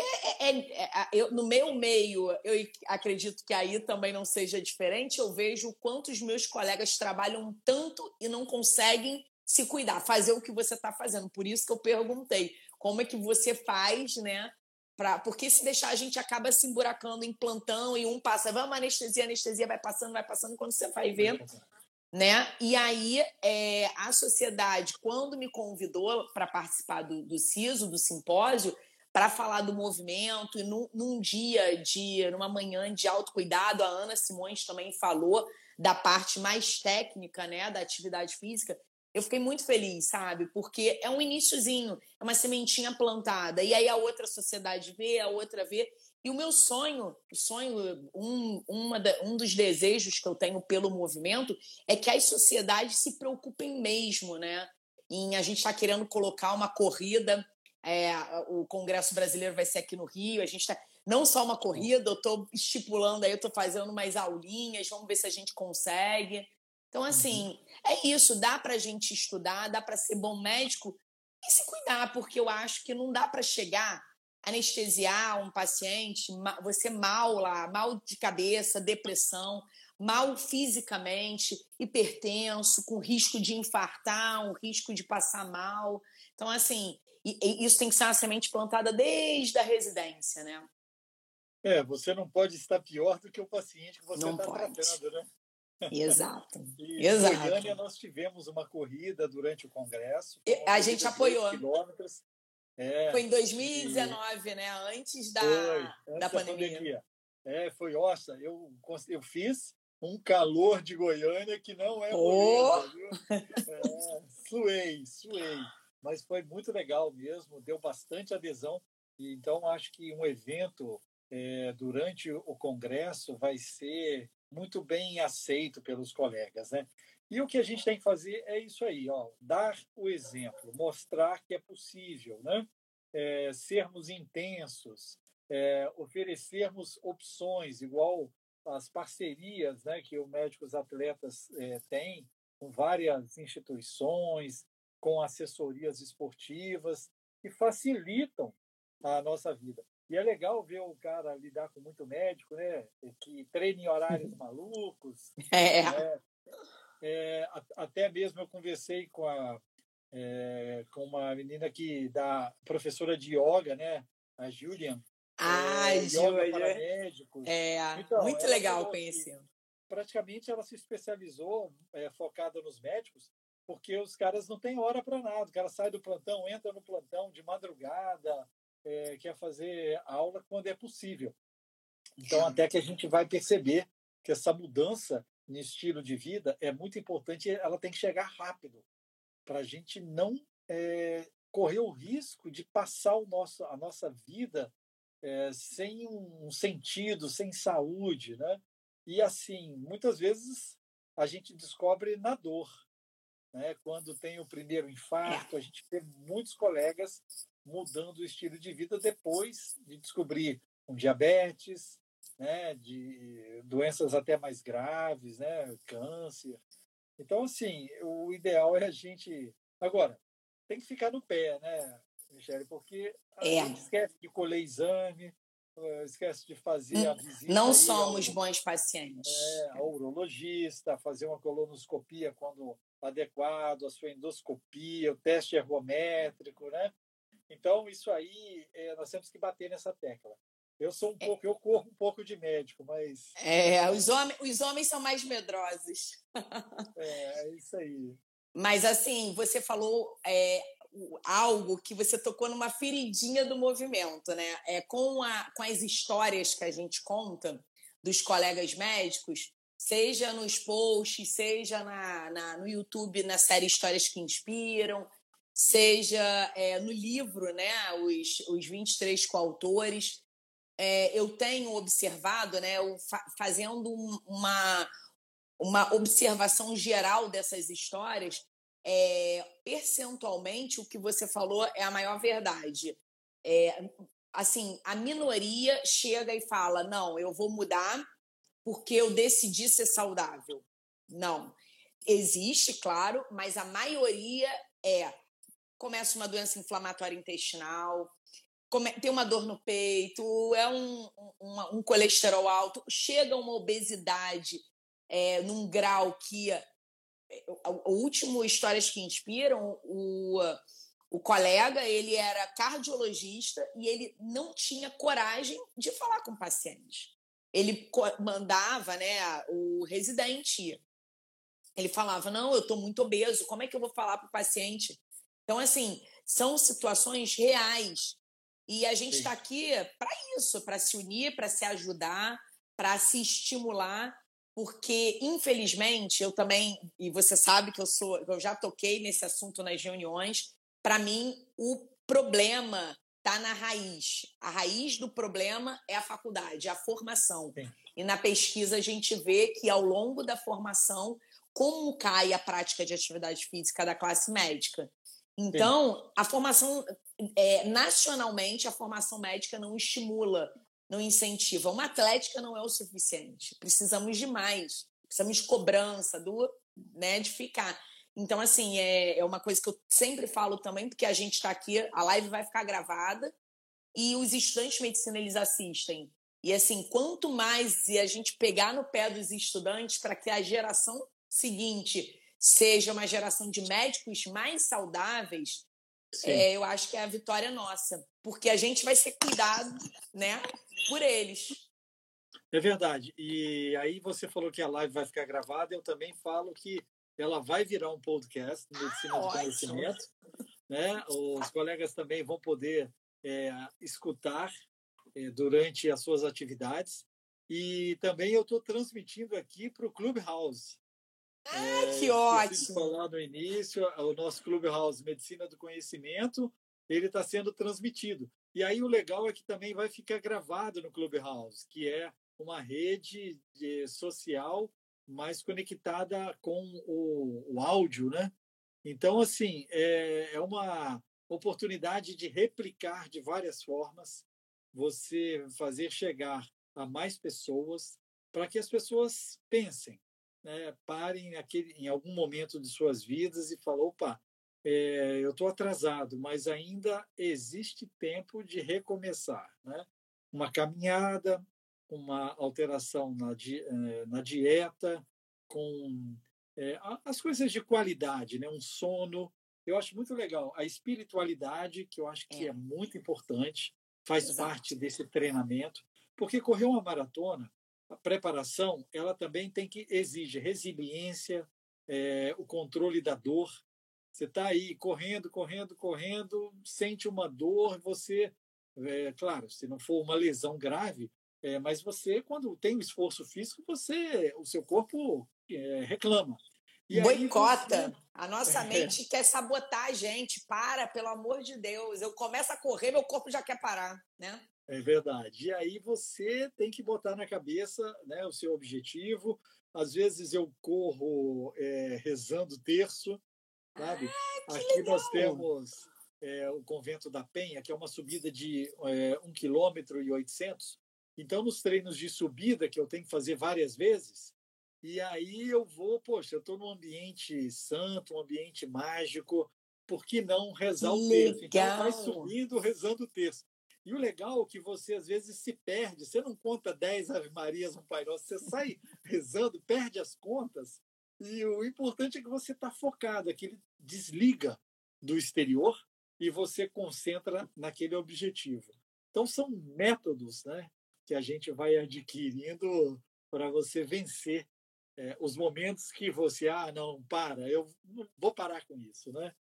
é, é, é, é eu, no meu meio, eu acredito que aí também não seja diferente. Eu vejo o quanto os meus colegas trabalham tanto e não conseguem se cuidar, fazer o que você está fazendo. Por isso que eu perguntei como é que você faz, né? Pra, porque se deixar a gente acaba se emburacando em plantão e um passa, vamos anestesia, anestesia, vai passando, vai passando, quando você vai ver. Né? E aí, é, a sociedade, quando me convidou para participar do, do CISO, do simpósio, para falar do movimento e num, num, dia de numa manhã de autocuidado a Ana Simões também falou da parte mais técnica né da atividade física eu fiquei muito feliz sabe? Porque é um iníciozinho é uma sementinha plantada e aí a outra sociedade vê a outra vê. E o meu sonho o sonho um, uma da, um dos desejos que eu tenho pelo movimento é que as sociedades se preocupem mesmo né? Em a gente está querendo colocar uma corrida é, o Congresso Brasileiro vai ser aqui no Rio. A gente está não só uma corrida, eu estou estipulando aí, eu estou fazendo umas aulinhas, vamos ver se a gente consegue. Então, uhum. assim, é isso. Dá para a gente estudar, dá para ser bom médico e se cuidar, porque eu acho que não dá para chegar anestesiar um paciente, você mal lá, mal de cabeça, depressão, mal fisicamente, hipertenso, com risco de infartar, um risco de passar mal. Então, assim, isso tem que ser uma semente plantada desde a residência, né? É, você não pode estar pior do que o paciente que você está tratando, né? Exato. e Exato. Em Goiânia, nós tivemos uma corrida durante o congresso. A gente apoiou. Quilômetros. É, foi em 2019, e... né? Antes da, foi, antes da, pandemia. pandemia. É, foi, nossa, eu, eu fiz um calor de Goiânia que não é oh! É, suei, suei. Mas foi muito legal mesmo, deu bastante adesão. E, então, acho que um evento é, durante o congresso vai ser muito bem aceito pelos colegas, né? E o que a gente tem que fazer é isso aí, ó, dar o exemplo, mostrar que é possível, né? É, sermos intensos, é, oferecermos opções, igual as parcerias né, que o Médicos Atletas é, tem com várias instituições, com assessorias esportivas, que facilitam a nossa vida. E é legal ver o cara lidar com muito médico, né? Que treina em horários malucos. É. Né? É, até mesmo eu conversei com, a, é, com uma menina que da professora de yoga, né? A Julian. Ah, é, yoga para médicos. É, então, muito legal conhecer. Praticamente ela se especializou, é, focada nos médicos, porque os caras não têm hora para nada. O cara sai do plantão, entra no plantão de madrugada, é, quer fazer aula quando é possível. Então, até que a gente vai perceber que essa mudança no estilo de vida é muito importante, ela tem que chegar rápido, para a gente não é, correr o risco de passar o nosso, a nossa vida é, sem um sentido, sem saúde, né? E assim, muitas vezes a gente descobre na dor, né? Quando tem o primeiro infarto, a gente vê muitos colegas mudando o estilo de vida depois de descobrir um diabetes, né, de doenças até mais graves, né, câncer. Então, assim, o ideal é a gente. Agora, tem que ficar no pé, né, Michele? Porque a é. gente esquece de colher exame, esquece de fazer a visita. Não somos ao, bons pacientes. É, ao urologista, fazer uma colonoscopia quando adequado, a sua endoscopia, o teste ergométrico, né? Então, isso aí, é, nós temos que bater nessa tecla. Eu sou um é. pouco, eu corro um pouco de médico, mas. É, os, homens, os homens são mais medrosos. é, é isso aí. Mas, assim, você falou é, algo que você tocou numa feridinha do movimento, né? É, com, a, com as histórias que a gente conta dos colegas médicos, seja nos posts, seja na, na, no YouTube, na série Histórias que Inspiram, seja é, no livro, né, os, os 23 coautores. É, eu tenho observado, né, fa fazendo uma, uma observação geral dessas histórias, é, percentualmente o que você falou é a maior verdade. É, assim, a minoria chega e fala: não, eu vou mudar porque eu decidi ser saudável. Não. Existe, claro, mas a maioria é começa uma doença inflamatória intestinal, tem uma dor no peito, é um, um, um colesterol alto, chega uma obesidade é, num grau que. É, o, o último Histórias que Inspiram, o, o colega ele era cardiologista e ele não tinha coragem de falar com o paciente. Ele mandava né, o residente. Ele falava: Não, eu estou muito obeso, como é que eu vou falar para o paciente então, assim, são situações reais. E a gente está aqui para isso, para se unir, para se ajudar, para se estimular, porque, infelizmente, eu também, e você sabe que eu sou, eu já toquei nesse assunto nas reuniões, para mim, o problema está na raiz. A raiz do problema é a faculdade, é a formação. Sim. E na pesquisa a gente vê que ao longo da formação, como cai a prática de atividade física da classe médica? Então, a formação, é, nacionalmente, a formação médica não estimula, não incentiva. Uma atlética não é o suficiente. Precisamos de mais. Precisamos de cobrança, do, né, de ficar. Então, assim, é, é uma coisa que eu sempre falo também, porque a gente está aqui, a live vai ficar gravada e os estudantes de medicina eles assistem. E assim, quanto mais a gente pegar no pé dos estudantes para que a geração seguinte seja uma geração de médicos mais saudáveis, é, eu acho que é a vitória nossa, porque a gente vai ser cuidado, né, por eles. É verdade. E aí você falou que a live vai ficar gravada, eu também falo que ela vai virar um podcast Medicina ah, do Conhecimento. Né? Os colegas também vão poder é, escutar é, durante as suas atividades. E também eu estou transmitindo aqui para o Clubhouse. Ah, é, que ótimo! falar no início, o nosso Clubhouse Medicina do Conhecimento, ele está sendo transmitido. E aí o legal é que também vai ficar gravado no Clubhouse, que é uma rede de, social mais conectada com o, o, áudio, né? Então, assim, é, é uma oportunidade de replicar de várias formas, você fazer chegar a mais pessoas, para que as pessoas pensem, né, parem aquele, em algum momento de suas vidas e falem: opa, é, eu estou atrasado, mas ainda existe tempo de recomeçar. Né? Uma caminhada, uma alteração na, di, eh, na dieta, com é, as coisas de qualidade, né? um sono. Eu acho muito legal a espiritualidade, que eu acho que é, é muito importante, faz Exato. parte desse treinamento, porque correr uma maratona a preparação ela também tem que exige resiliência, é, o controle da dor. Você está aí correndo, correndo, correndo, sente uma dor, você, é, claro, se não for uma lesão grave, é, mas você, quando tem o esforço físico, você, o seu corpo reclama. E Boicota. Você... A nossa mente quer sabotar a gente. Para, pelo amor de Deus. Eu começo a correr, meu corpo já quer parar, né? É verdade. E aí você tem que botar na cabeça né, o seu objetivo. Às vezes eu corro é, rezando terço, sabe? Ah, Aqui legal. nós temos é, o Convento da Penha, que é uma subida de é, 1 km e 800. Então, nos treinos de subida, que eu tenho que fazer várias vezes, e aí eu vou, poxa, eu estou num ambiente santo, um ambiente mágico, por que não rezar o terço? Então, vai subindo rezando o terço. E o legal é que você às vezes se perde. Você não conta 10 Ave Marias, um Pai Nosso. Você sai rezando, perde as contas. E o importante é que você está focado, é que ele desliga do exterior e você concentra naquele objetivo. Então, são métodos né, que a gente vai adquirindo para você vencer é, os momentos que você, ah, não, para, eu vou parar com isso, né?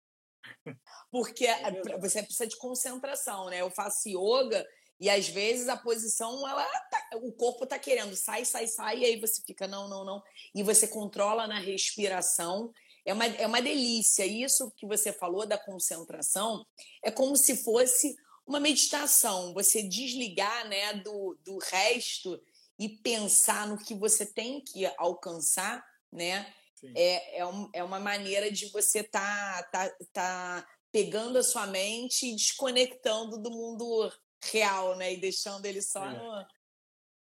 Porque é você precisa de concentração, né? Eu faço yoga e às vezes a posição, ela tá, o corpo tá querendo, sai, sai, sai, e aí você fica, não, não, não. E você controla na respiração. É uma, é uma delícia. Isso que você falou da concentração é como se fosse uma meditação. Você desligar né, do, do resto e pensar no que você tem que alcançar, né? É, é, um, é uma maneira de você tá, tá, tá pegando a sua mente e desconectando do mundo real, né? E deixando ele só é. no.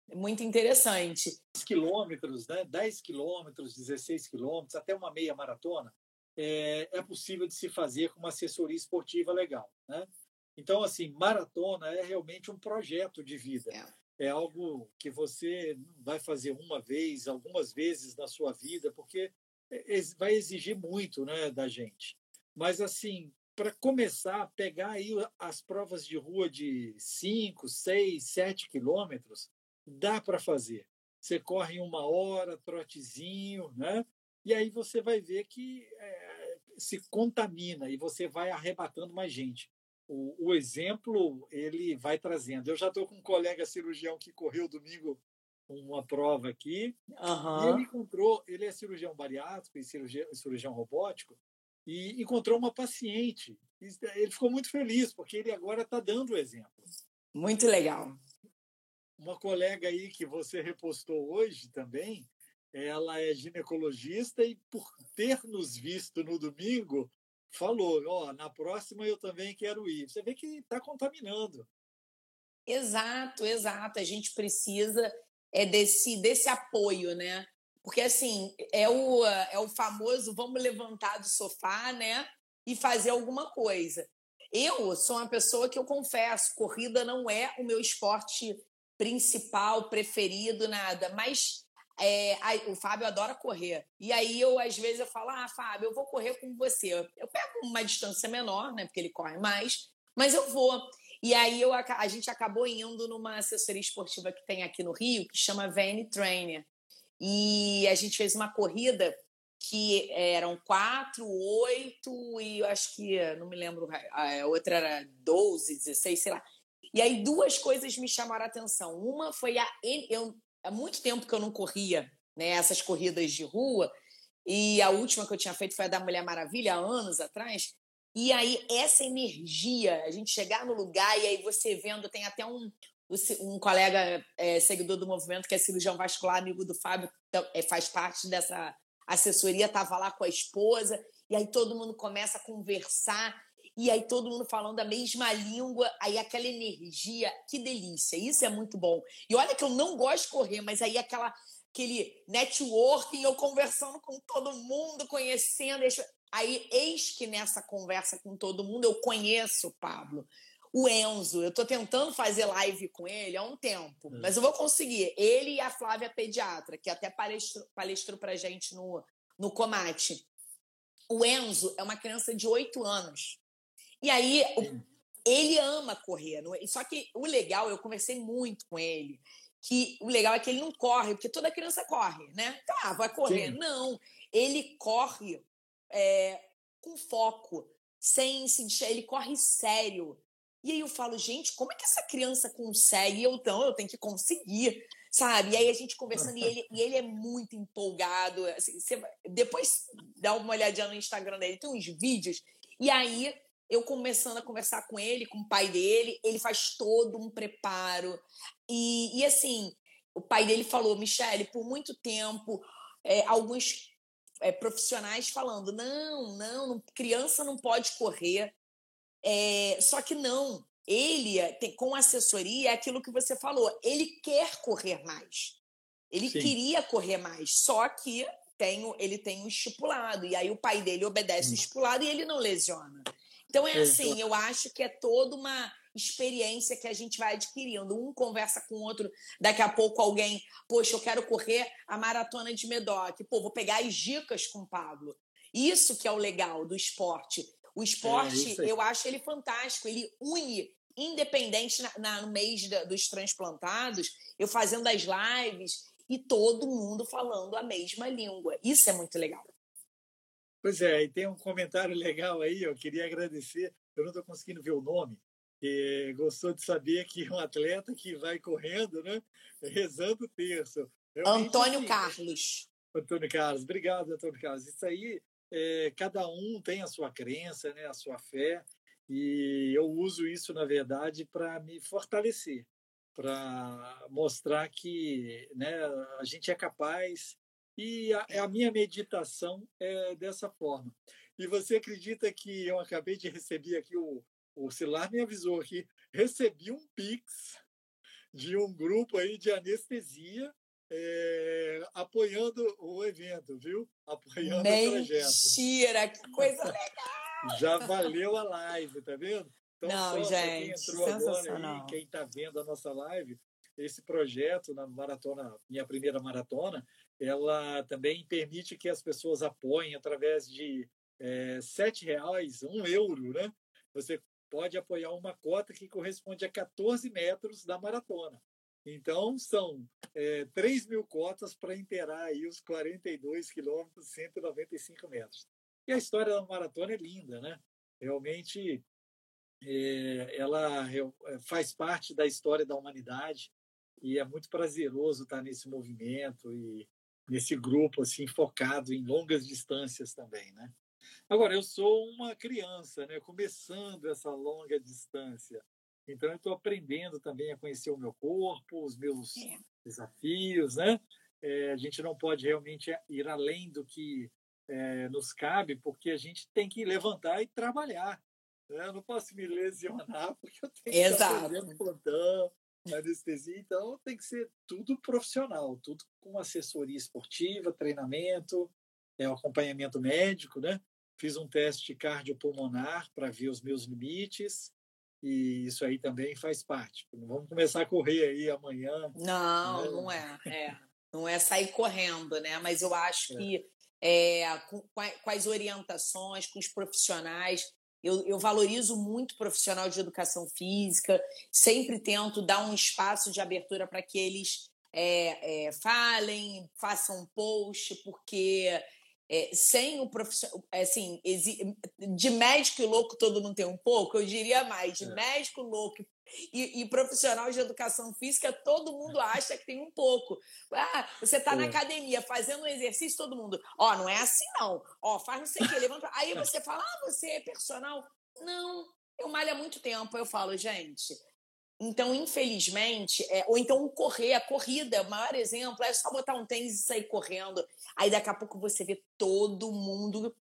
É muito interessante. quilômetros, né? 10 quilômetros, 16 quilômetros, até uma meia maratona, é, é possível de se fazer com uma assessoria esportiva legal, né? Então, assim, maratona é realmente um projeto de vida. É é algo que você vai fazer uma vez, algumas vezes na sua vida, porque é, vai exigir muito né, da gente. Mas, assim, para começar, pegar aí as provas de rua de 5, 6, 7 quilômetros, dá para fazer. Você corre uma hora, trotezinho, né? E aí você vai ver que é, se contamina e você vai arrebatando mais gente o, o exemplo ele vai trazendo. Eu já estou com um colega cirurgião que correu domingo uma prova aqui uhum. e ele encontrou, ele é cirurgião bariátrico e cirurgião, cirurgião robótico e encontrou uma paciente. Ele ficou muito feliz porque ele agora está dando o exemplo. Muito legal. Uma colega aí que você repostou hoje também, ela é ginecologista e por ter nos visto no domingo, falou, ó, oh, na próxima eu também quero ir. Você vê que está contaminando. Exato, exato. A gente precisa é desse, desse apoio, né? Porque assim, é o, é o famoso vamos levantar do sofá, né? E fazer alguma coisa. Eu sou uma pessoa que eu confesso, corrida não é o meu esporte principal, preferido, nada. Mas é, o Fábio adora correr. E aí eu, às vezes, eu falo, ah, Fábio, eu vou correr com você. Eu pego uma distância menor, né? Porque ele corre mais, mas eu vou. E aí eu, a gente acabou indo numa assessoria esportiva que tem aqui no Rio, que chama VN Trainer. E a gente fez uma corrida que eram quatro, oito e eu acho que, não me lembro, a outra era 12, 16, sei lá. E aí duas coisas me chamaram a atenção. Uma foi a eu há muito tempo que eu não corria, né, essas corridas de rua, e a última que eu tinha feito foi a da Mulher Maravilha, há anos atrás. E aí, essa energia, a gente chegar no lugar e aí você vendo, tem até um, um colega é, seguidor do movimento que é cirurgião vascular, amigo do Fábio, então, é, faz parte dessa assessoria, estava lá com a esposa, e aí todo mundo começa a conversar, e aí todo mundo falando a mesma língua, aí aquela energia, que delícia, isso é muito bom. E olha que eu não gosto de correr, mas aí aquela aquele networking, eu conversando com todo mundo, conhecendo. Aí, eis que nessa conversa com todo mundo, eu conheço o Pablo. O Enzo, eu estou tentando fazer live com ele há um tempo, hum. mas eu vou conseguir. Ele e a Flávia Pediatra, que até palestrou, palestrou para gente no, no Comate. O Enzo é uma criança de oito anos. E aí, ele ama correr. É? Só que o legal, eu conversei muito com ele, que o legal é que ele não corre, porque toda criança corre, né? Tá, vai correr. Sim. Não, ele corre é, com foco, sem se ele corre sério. E aí eu falo, gente, como é que essa criança consegue? Eu, então, eu tenho que conseguir, sabe? E aí a gente conversando, e ele, e ele é muito empolgado. Assim, você, depois dá uma olhadinha no Instagram dele, tem uns vídeos. E aí eu começando a conversar com ele, com o pai dele, ele faz todo um preparo. E, e assim, o pai dele falou, Michele, por muito tempo, é, alguns é, profissionais falando, não, não, criança não pode correr. É, só que não, ele, tem, com assessoria, é aquilo que você falou, ele quer correr mais. Ele Sim. queria correr mais, só que tem, ele tem um estipulado, e aí o pai dele obedece o hum. estipulado e ele não lesiona. Então é assim, eu acho que é toda uma experiência que a gente vai adquirindo. Um conversa com o outro, daqui a pouco alguém, poxa, eu quero correr a maratona de Medoc. Pô, vou pegar as dicas com o Pablo. Isso que é o legal do esporte. O esporte, é eu acho ele fantástico. Ele une, independente na, na, no mês da, dos transplantados, eu fazendo as lives e todo mundo falando a mesma língua. Isso é muito legal. Pois é, e tem um comentário legal aí, eu queria agradecer, eu não estou conseguindo ver o nome, que gostou de saber que um atleta que vai correndo, né, rezando o terço. Realmente, Antônio Carlos. Antônio Carlos, obrigado, Antônio Carlos. Isso aí, é, cada um tem a sua crença, né, a sua fé, e eu uso isso, na verdade, para me fortalecer, para mostrar que né, a gente é capaz e a, a, minha meditação é dessa forma. E você acredita que eu acabei de receber aqui, o, o celular me avisou aqui, recebi um Pix de um grupo aí de anestesia é, apoiando o evento, viu? Apoiando Mentira, o projeto. Mentira, que coisa legal! Já valeu a live, tá vendo? Então, Não, gente, quem entrou agora aí, quem está vendo a nossa live, esse projeto na maratona, minha primeira maratona, ela também permite que as pessoas apoiem através de é, sete reais, um euro, né? Você pode apoiar uma cota que corresponde a 14 metros da maratona. Então, são é, 3 mil cotas para inteirar aí os 42 quilômetros, 195 metros. E a história da maratona é linda, né? Realmente, é, ela é, faz parte da história da humanidade e é muito prazeroso estar nesse movimento e nesse grupo assim focado em longas distâncias também, né? Agora eu sou uma criança, né? Começando essa longa distância, então eu estou aprendendo também a conhecer o meu corpo, os meus é. desafios, né? É, a gente não pode realmente ir além do que é, nos cabe, porque a gente tem que levantar e trabalhar. Né? Eu não posso me lesionar porque eu tenho Exato. que estar plantão, anestesia, então tem que ser tudo profissional, tudo com assessoria esportiva, treinamento, é, um acompanhamento médico, né? fiz um teste cardiopulmonar para ver os meus limites, e isso aí também faz parte. Vamos começar a correr aí amanhã. Não, né? não é. é. Não é sair correndo, né? Mas eu acho é. que é, com, com, as orientações, com os profissionais, eu, eu, valorizo muito o profissional de educação física, sempre tento dar um espaço de abertura para que eles é, é, falem, façam um post, porque é, sem o profissional, assim, de médico e louco todo mundo tem um pouco, eu diria mais, de é. médico louco e, e, profissional de educação física, todo mundo acha que tem um pouco. Ah, você está é. na academia fazendo um exercício, todo mundo, ó, oh, não é assim não, ó, oh, faz não sei o que, levanta. Aí você fala, ah, você é personal? Não, eu malho há muito tempo. Eu falo, gente, então, infelizmente, é, ou então correr, a corrida, o maior exemplo é só botar um tênis e sair correndo. Aí daqui a pouco você vê todo mundo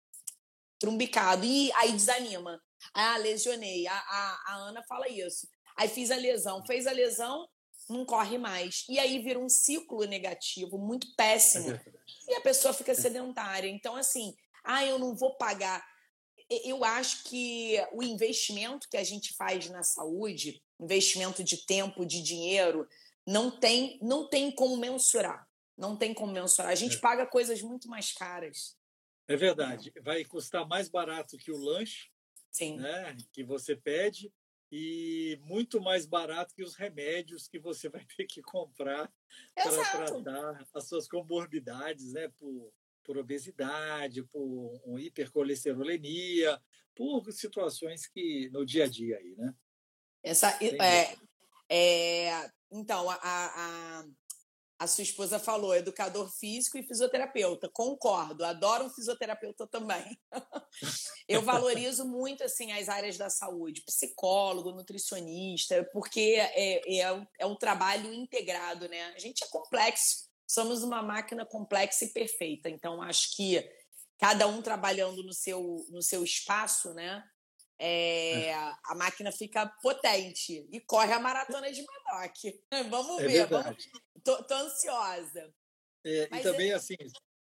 trumbicado. E aí desanima. Ah, lesionei. A, a, a Ana fala isso. Aí fiz a lesão. Fez a lesão, não corre mais. E aí vira um ciclo negativo muito péssimo. É e a pessoa fica sedentária. Então, assim, ah, eu não vou pagar. Eu acho que o investimento que a gente faz na saúde, investimento de tempo, de dinheiro, não tem, não tem como mensurar. Não tem como mensurar. A gente é. paga coisas muito mais caras. É verdade. Vai custar mais barato que o lanche Sim. Né, que você pede e muito mais barato que os remédios que você vai ter que comprar para tratar as suas comorbidades, né? Por, por obesidade, por um hipercolesterolemia, por situações que no dia a dia aí, né? Essa, é, é, então, a, a, a sua esposa falou educador físico e fisioterapeuta. Concordo, adoro um fisioterapeuta também. Eu valorizo muito assim as áreas da saúde, psicólogo, nutricionista, porque é, é, é um trabalho integrado, né? A gente é complexo, somos uma máquina complexa e perfeita. Então, acho que cada um trabalhando no seu, no seu espaço, né? É, a máquina fica potente e corre a maratona de Manoc. Vamos é ver, vamos... Tô, tô, ansiosa. É, e também, é assim,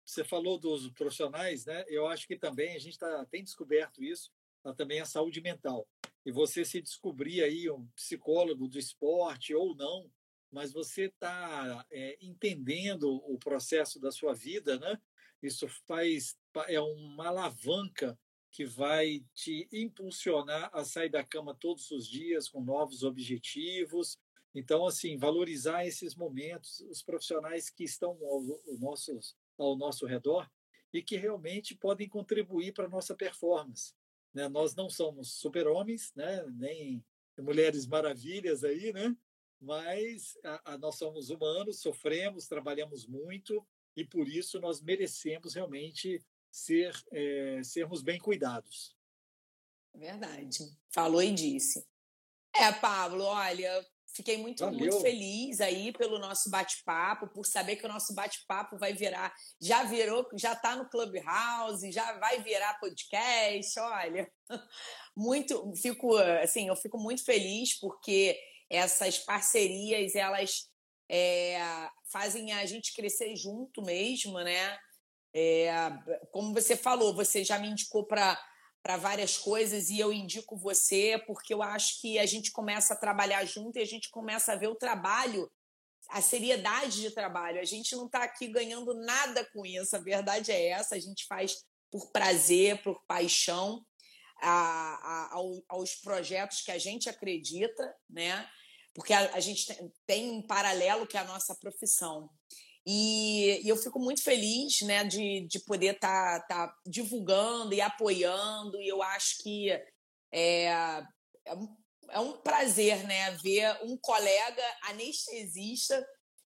você falou dos profissionais, né? Eu acho que também a gente tá, tem descoberto isso, tá, também a saúde mental. E você se descobrir aí um psicólogo do esporte ou não, mas você está é, entendendo o processo da sua vida, né? Isso faz é uma alavanca que vai te impulsionar a sair da cama todos os dias com novos objetivos. Então, assim, valorizar esses momentos, os profissionais que estão ao, nosso, ao nosso redor e que realmente podem contribuir para a nossa performance. Né? Nós não somos super-homens, né? nem mulheres maravilhas aí, né? mas a, a, nós somos humanos, sofremos, trabalhamos muito e por isso nós merecemos realmente ser, é, sermos bem cuidados. Verdade. Falou e disse. É, Pablo, olha, fiquei muito, muito feliz aí pelo nosso bate-papo, por saber que o nosso bate-papo vai virar, já virou, já está no Clubhouse, já vai virar podcast, olha. Muito, fico, assim, eu fico muito feliz porque essas parcerias, elas é, fazem a gente crescer junto mesmo, né? É, como você falou, você já me indicou para várias coisas e eu indico você porque eu acho que a gente começa a trabalhar junto e a gente começa a ver o trabalho, a seriedade de trabalho. A gente não está aqui ganhando nada com isso, a verdade é essa. A gente faz por prazer, por paixão a, a, aos projetos que a gente acredita, né? Porque a, a gente tem um paralelo que é a nossa profissão. E, e, eu fico muito feliz né, de, de poder estar tá, tá divulgando e apoiando, e eu acho que é, é, um, é um prazer né, ver um colega anestesista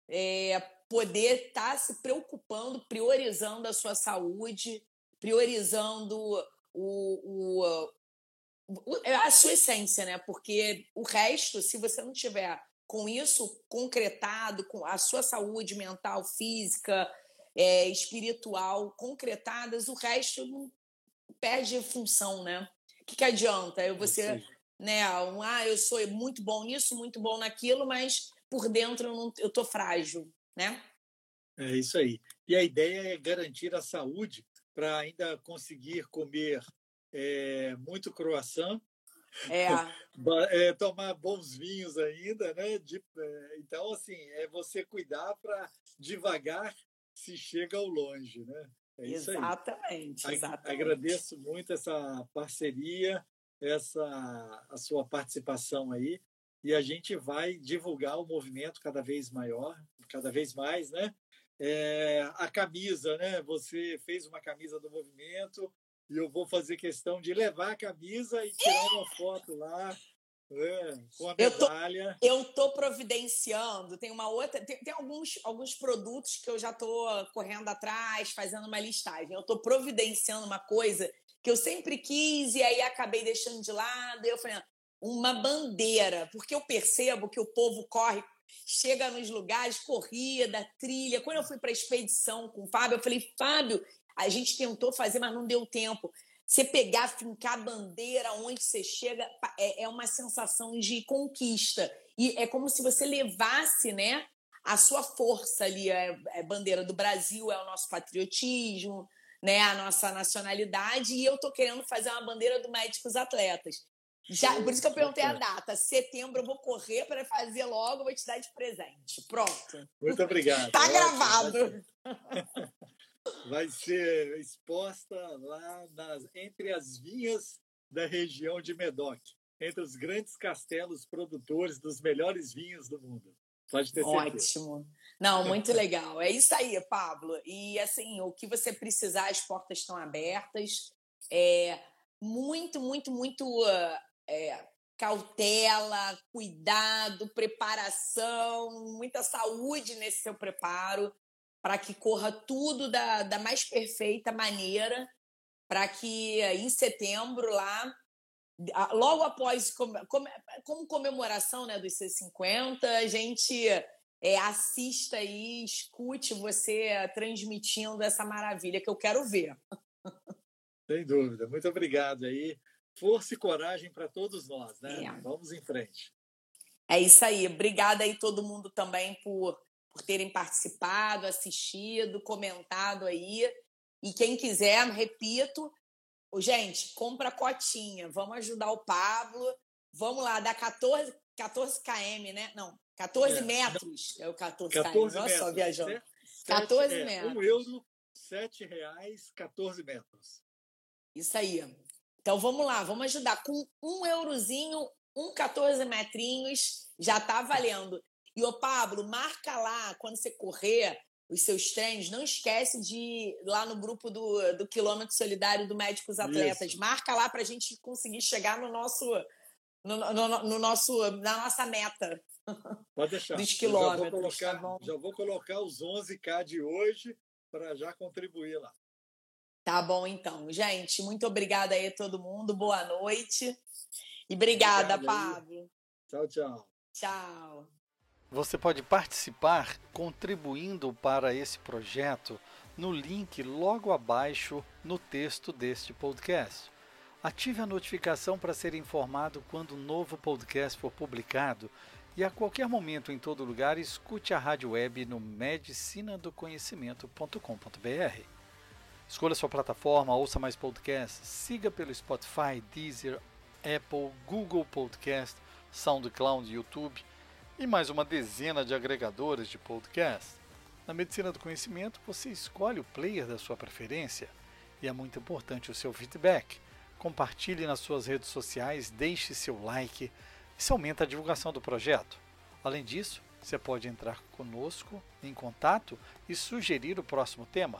é, poder estar tá se preocupando, priorizando a sua saúde, priorizando o, o, a sua essência, né? Porque o resto, se você não tiver com isso concretado, com a sua saúde mental, física, é, espiritual concretadas, o resto não perde função, né? O que, que adianta? Eu você, né? Um, ah, eu sou muito bom nisso, muito bom naquilo, mas por dentro eu, não, eu tô frágil, né? É isso aí. E a ideia é garantir a saúde para ainda conseguir comer é, muito croissant. É. é. tomar bons vinhos ainda, né? De, é, então, assim, é você cuidar para devagar se chega ao longe, né? É exatamente, exatamente. Agradeço muito essa parceria, essa a sua participação aí e a gente vai divulgar o movimento cada vez maior, cada vez mais, né? É, a camisa, né? Você fez uma camisa do movimento e eu vou fazer questão de levar a camisa e tirar uma foto lá é, com a medalha. Eu tô, eu tô providenciando, tem uma outra, tem, tem, alguns, alguns produtos que eu já tô correndo atrás, fazendo uma listagem. Eu tô providenciando uma coisa que eu sempre quis e aí acabei deixando de lado. E eu falei, uma bandeira, porque eu percebo que o povo corre, chega nos lugares, corrida, trilha. Quando eu fui para a expedição com o Fábio, eu falei, Fábio, a gente tentou fazer, mas não deu tempo. Você pegar, fincar a bandeira onde você chega, é, é uma sensação de conquista. E é como se você levasse, né? A sua força ali, é, é bandeira do Brasil, é o nosso patriotismo, né, a nossa nacionalidade, e eu estou querendo fazer uma bandeira do Médicos Atletas. Já, por isso que eu perguntei a data. Setembro eu vou correr para fazer logo, vou te dar de presente. Pronto. Muito obrigado. Tá gravado. Vai ser exposta lá nas, entre as vinhas da região de Medoc, entre os grandes castelos produtores dos melhores vinhos do mundo. Pode ter certeza. Ótimo. Não, muito legal. É isso aí, Pablo. E assim, o que você precisar, as portas estão abertas. É muito, muito, muito é, cautela, cuidado, preparação, muita saúde nesse seu preparo, para que corra tudo da, da mais perfeita maneira, para que em setembro lá logo após como, como comemoração né, dos C50, a gente é, assista e escute você transmitindo essa maravilha que eu quero ver. Sem dúvida. Muito obrigado aí força e coragem para todos nós, né? É. Vamos em frente. É isso aí. Obrigada aí todo mundo também por, por terem participado, assistido, comentado aí. E quem quiser, repito, gente, compra cotinha. Vamos ajudar o Pablo. Vamos lá, dá 14, 14 km, né? Não, 14 é. metros. É o 14, 14 km. Nossa, só viajando. 14 é, metros. Um euro, 7 reais, 14 metros. Isso aí. Então vamos lá, vamos ajudar. Com um eurozinho, um 14 metrinhos, já tá valendo. E o Pablo, marca lá quando você correr os seus treinos, não esquece de ir lá no grupo do, do Quilômetro Solidário do Médicos Atletas. Isso. Marca lá para a gente conseguir chegar no nosso, no, no, no, nosso, na nossa meta. Pode deixar. Dos quilômetros. Já vou colocar, tá já vou colocar os 11K de hoje para já contribuir lá. Tá bom, então. Gente, muito obrigada aí a todo mundo. Boa noite. E obrigada, Obrigado, Pablo. Tchau, tchau. Tchau. Você pode participar contribuindo para esse projeto no link logo abaixo no texto deste podcast. Ative a notificação para ser informado quando um novo podcast for publicado e a qualquer momento em todo lugar escute a rádio web no medicinadoconhecimento.com.br. Escolha sua plataforma, ouça mais podcasts, siga pelo Spotify, Deezer, Apple, Google Podcast, SoundCloud, YouTube e mais uma dezena de agregadores de podcast. Na medicina do conhecimento, você escolhe o player da sua preferência e é muito importante o seu feedback. Compartilhe nas suas redes sociais, deixe seu like, isso aumenta a divulgação do projeto. Além disso, você pode entrar conosco em contato e sugerir o próximo tema.